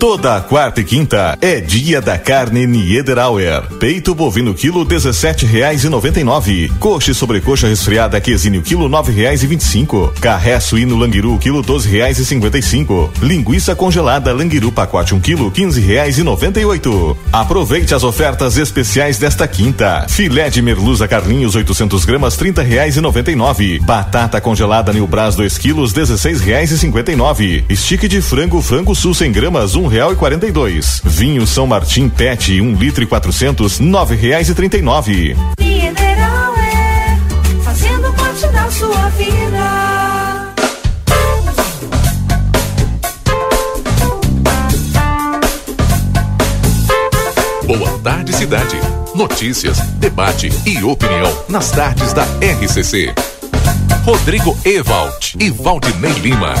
Toda quarta e quinta é dia da carne Niederauer. Peito bovino quilo dezessete reais e noventa e nove. Coxa e sobrecoxa resfriada quesinho quilo nove reais e vinte e cinco. Carré suíno languiru quilo doze reais e cinquenta e cinco. Linguiça congelada languiru pacote um quilo quinze reais e noventa e oito. Aproveite as ofertas especiais desta quinta. Filé de merluza Carlinhos 800 gramas trinta reais e noventa e nove. Batata congelada Nilbras 2 quilos dezesseis reais e cinquenta e nove. Estique de frango frango sul 100 gramas um real e quarenta e dois. Vinho São Martim Pet um litro e quatrocentos nove reais e trinta e nove. Mineral é fazendo parte da sua vida. Boa tarde, cidade. Notícias, debate e opinião nas tardes da RCC. Rodrigo Ewald e Valdinei Lima.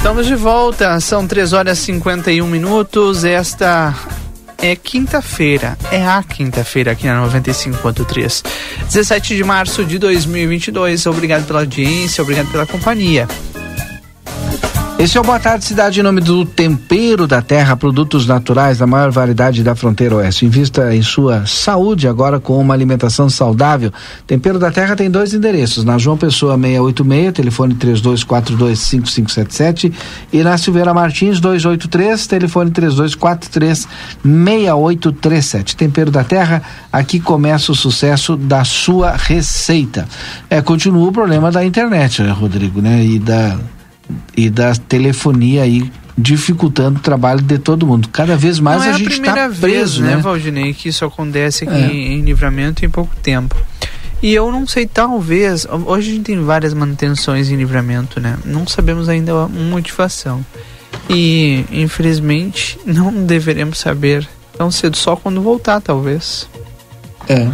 Estamos de volta, são 3 horas e 51 minutos. Esta é quinta-feira, é a quinta-feira aqui na 95.3, 17 de março de 2022. Obrigado pela audiência, obrigado pela companhia. Esse é o Boa Tarde Cidade em nome do Tempero da Terra, produtos naturais da maior variedade da fronteira oeste. Invista em sua saúde agora com uma alimentação saudável. Tempero da Terra tem dois endereços, na João Pessoa 686, telefone 32425577 e na Silveira Martins 283, telefone 32436837. Tempero da Terra, aqui começa o sucesso da sua receita. É, continua o problema da internet, né, Rodrigo, né? E da e da telefonia aí dificultando o trabalho de todo mundo. Cada vez mais é a gente está vez, preso, né? Valdinei, que isso acontece aqui É. em livramento em pouco tempo. E eu não sei, talvez. Hoje a gente tem várias manutenções em livramento, né? Não sabemos ainda a motivação. E, infelizmente, não deveremos saber tão cedo, só quando voltar, talvez. É.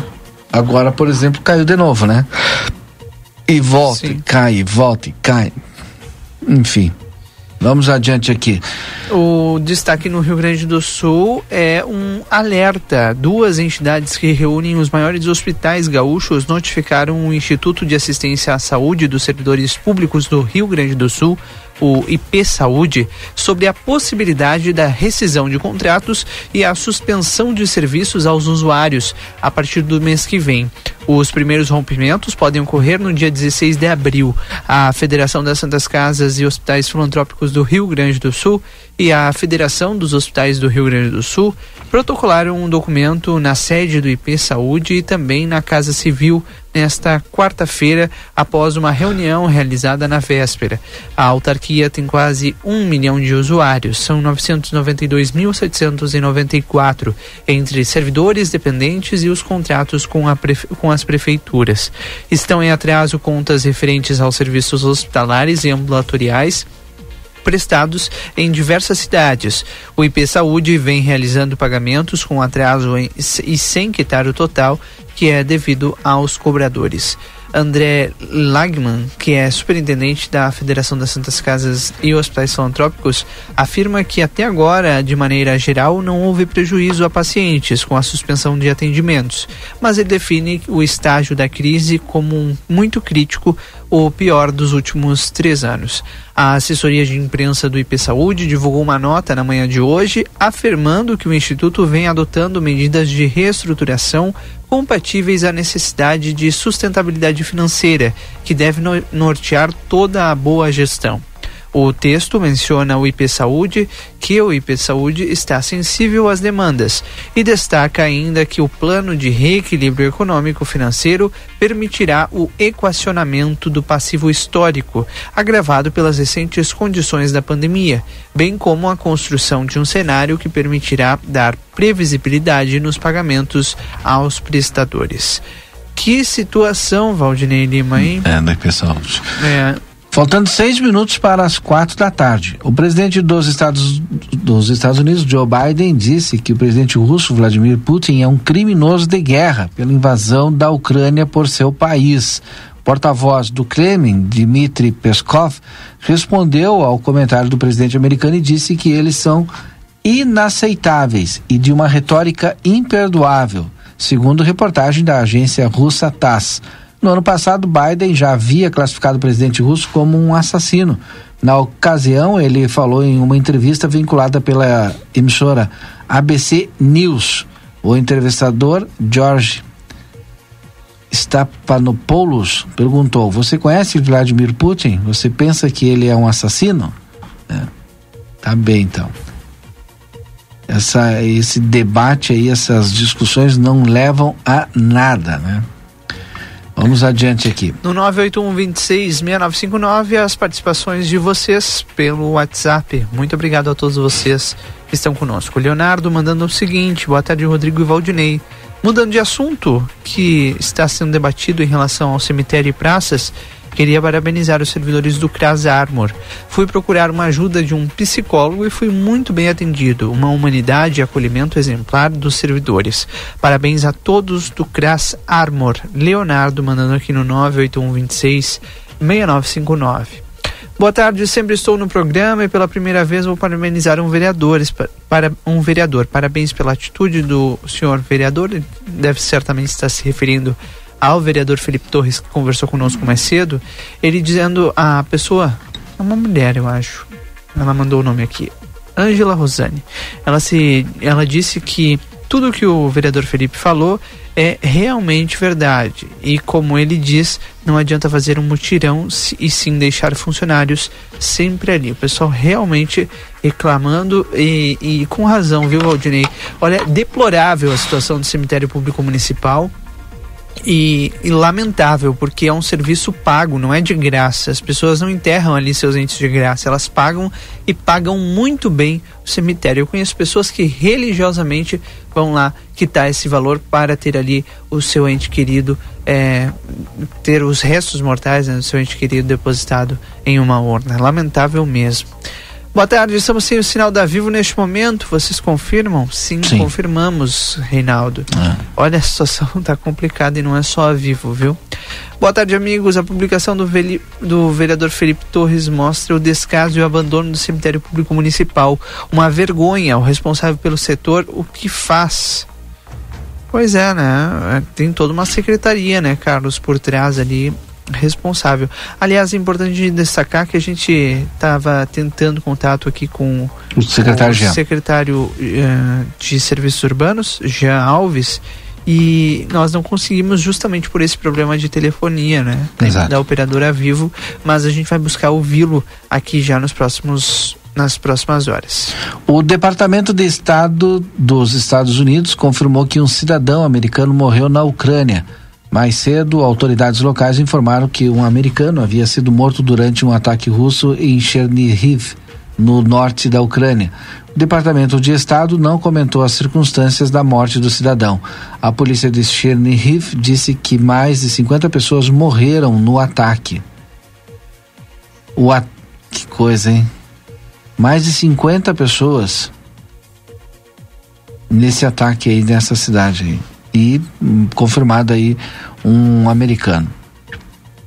Agora, por exemplo, caiu de novo, né? E volta, e cai, volta, e cai. Enfim. Vamos adiante aqui. O destaque no Rio Grande do Sul é um alerta. Duas entidades que reúnem os maiores hospitais gaúchos notificaram o Instituto de Assistência à Saúde dos Servidores Públicos do Rio Grande do Sul, o IP Saúde, sobre a possibilidade da rescisão de contratos e a suspensão de serviços aos usuários a partir do mês que vem. Os primeiros rompimentos podem ocorrer no dia 16 de abril. A Federação das Santas Casas e Hospitais Filantrópicos do Rio Grande do Sul e a Federação dos Hospitais do Rio Grande do Sul protocolaram um documento na sede do IP Saúde e também na Casa Civil nesta quarta-feira, após uma reunião realizada na véspera. A autarquia tem quase um milhão de usuários, são 992.794 entre servidores, dependentes e os contratos com, prefe- com as prefeituras. Estão em atraso contas referentes aos serviços hospitalares e ambulatoriais prestados em diversas cidades. O IP Saúde vem realizando pagamentos com atraso em- e sem quitar o total que é devido aos cobradores. André Lagman, que é superintendente da Federação das Santas Casas e Hospitais Filantrópicos, afirma que até agora, de maneira geral, não houve prejuízo a pacientes com a suspensão de atendimentos, mas ele define o estágio da crise como muito crítico, o pior dos últimos três anos. A assessoria de imprensa do IP Saúde divulgou uma nota na manhã de hoje afirmando que o Instituto vem adotando medidas de reestruturação compatíveis à necessidade de sustentabilidade financeira, que deve no- nortear toda a boa gestão. O texto menciona o IP Saúde, que o IP Saúde está sensível às demandas e destaca ainda que o plano de reequilíbrio econômico financeiro permitirá o equacionamento do passivo histórico, agravado pelas recentes condições da pandemia, bem como a construção de um cenário que permitirá dar previsibilidade nos pagamentos aos prestadores. Que situação, Valdinei Lima, hein? É, né, pessoal? É, Faltando seis minutos para as quatro da tarde. O presidente dos Estados, dos Estados Unidos, Joe Biden, disse que o presidente russo Vladimir Putin é um criminoso de guerra pela invasão da Ucrânia por seu país. Porta-voz do Kremlin, Dmitry Peskov, respondeu ao comentário do presidente americano e disse que eles são inaceitáveis e de uma retórica imperdoável, segundo reportagem da agência russa TASS. No ano passado, Biden já havia classificado o presidente russo como um assassino. Na ocasião, ele falou em uma entrevista vinculada pela emissora ABC News. O entrevistador George Stephanopoulos perguntou: Você conhece Vladimir Putin? Você pensa que ele é um assassino? É. Tá bem, então. Essa, esse debate aí, essas discussões não levam a nada, né? Vamos adiante aqui. No 981-26-6959, as participações de vocês pelo WhatsApp. Muito obrigado a todos vocês que estão conosco. Leonardo mandando o seguinte: boa tarde, Rodrigo e Valdinei. Mudando de assunto que está sendo debatido em relação ao cemitério e praças, queria parabenizar os servidores do CRAS Armor. Fui procurar uma ajuda de um psicólogo e fui muito bem atendido. Uma humanidade e acolhimento exemplar dos servidores. Parabéns a todos do CRAS Armor. Leonardo mandando aqui no 98126 6959. Boa tarde, sempre estou no programa e pela primeira vez vou parabenizar um vereador, para um vereador. Parabéns pela atitude do senhor vereador, deve certamente estar se referindo ao vereador Felipe Torres que conversou conosco mais cedo, ele dizendo a pessoa, é uma mulher, eu acho, ela mandou o nome aqui. Ângela Rosane. Ela se ela disse que tudo que o vereador Felipe falou é realmente verdade. E como ele diz, não adianta fazer um mutirão e sim deixar funcionários sempre ali. O pessoal realmente reclamando e, e com razão, viu, Valdinei? Olha, deplorável a situação do cemitério público municipal. E, e, lamentável, porque é um serviço pago, não é de graça. As pessoas não enterram ali seus entes de graça, elas pagam e pagam muito bem o cemitério. Eu conheço pessoas que religiosamente vão lá quitar esse valor para ter ali o seu ente querido, é, ter os restos mortais né, do seu ente querido depositado em uma urna. Lamentável mesmo. Boa tarde, estamos sem o sinal da Vivo neste momento. Vocês confirmam? Sim, Sim. confirmamos, Reinaldo. É. Olha, a situação está complicada e não é só a Vivo, viu? Boa tarde, amigos. A publicação do, veli, do vereador Felipe Torres mostra o descaso e o abandono do cemitério público municipal. Uma vergonha. O responsável pelo setor, o que faz? Pois é, né? Tem toda uma secretaria, né, Carlos, por trás ali responsável. Aliás, é importante destacar que a gente estava tentando contato aqui com o secretário, com o secretário uh, de Serviços Urbanos, Jean Alves, e nós não conseguimos justamente por esse problema de telefonia, né? Exato. Da operadora Vivo, mas a gente vai buscar ouvi-lo aqui já nos próximos nas próximas horas. O Departamento de Estado dos Estados Unidos confirmou que um cidadão americano morreu na Ucrânia mais cedo, autoridades locais informaram que um americano havia sido morto durante um ataque russo em Chernihiv, no norte da Ucrânia. O Departamento de Estado não comentou as circunstâncias da morte do cidadão. A polícia de Chernihiv disse que mais de 50 pessoas morreram no ataque. O at... Que coisa, hein? Mais de 50 pessoas nesse ataque aí nessa cidade aí e confirmado aí um americano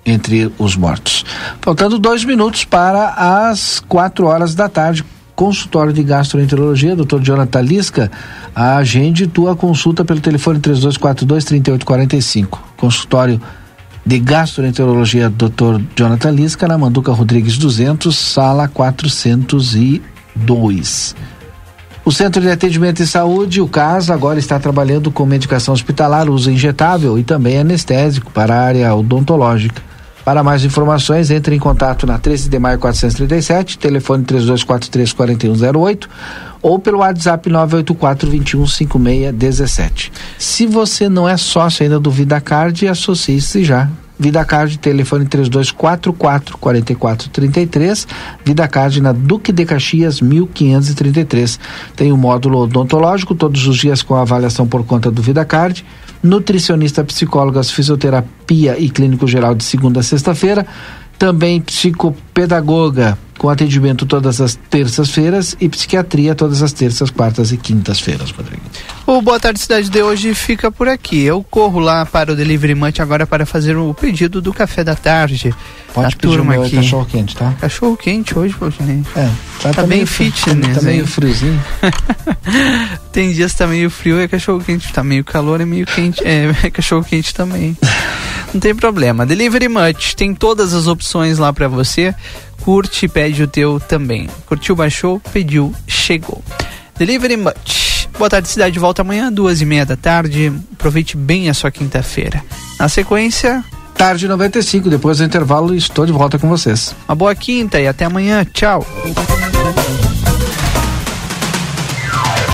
entre os mortos. Faltando dois minutos para as quatro horas da tarde. Consultório de Gastroenterologia, Dr. Jonathan Lisca, agende tua consulta pelo telefone 3242-3845. Consultório de Gastroenterologia, Dr. Jonathan Lisca, na Manduca Rodrigues 200, sala 402. O Centro de Atendimento em Saúde, o CAS, agora está trabalhando com medicação hospitalar, uso injetável e também anestésico para a área odontológica. Para mais informações, entre em contato na 13 de maio 437, telefone 3243 4108 ou pelo WhatsApp 984 215617. Se você não é sócio ainda do VidaCard, associe-se já VidaCard, telefone 3244 4433. VidaCard na Duque de Caxias 1533. Tem o um módulo odontológico todos os dias com avaliação por conta do VidaCard. Nutricionista, psicólogas, fisioterapia e clínico geral de segunda a sexta-feira. Também psicopedagoga com atendimento todas as terças-feiras e psiquiatria todas as terças, quartas e quintas-feiras, Rodrigo. O Boa Tarde Cidade de hoje fica por aqui. Eu corro lá para o Delivery Munch agora para fazer o pedido do café da tarde. Pode pedir turma aqui. cachorro quente, tá? Cachorro quente hoje, Valdinei. É, tá, tá bem fitness, Tá meio friozinho. Tem dias que tá meio frio e é cachorro quente. Tá meio calor e é meio quente. É, é cachorro quente também. Não tem problema. Delivery Much tem todas as opções lá para você. Curte e pede o teu também. Curtiu, baixou, pediu, chegou. Delivery Much. Boa tarde, cidade. Volta amanhã, duas e meia da tarde. Aproveite bem a sua quinta-feira. Na sequência. Tarde 95, depois do intervalo, estou de volta com vocês. Uma boa quinta e até amanhã. Tchau.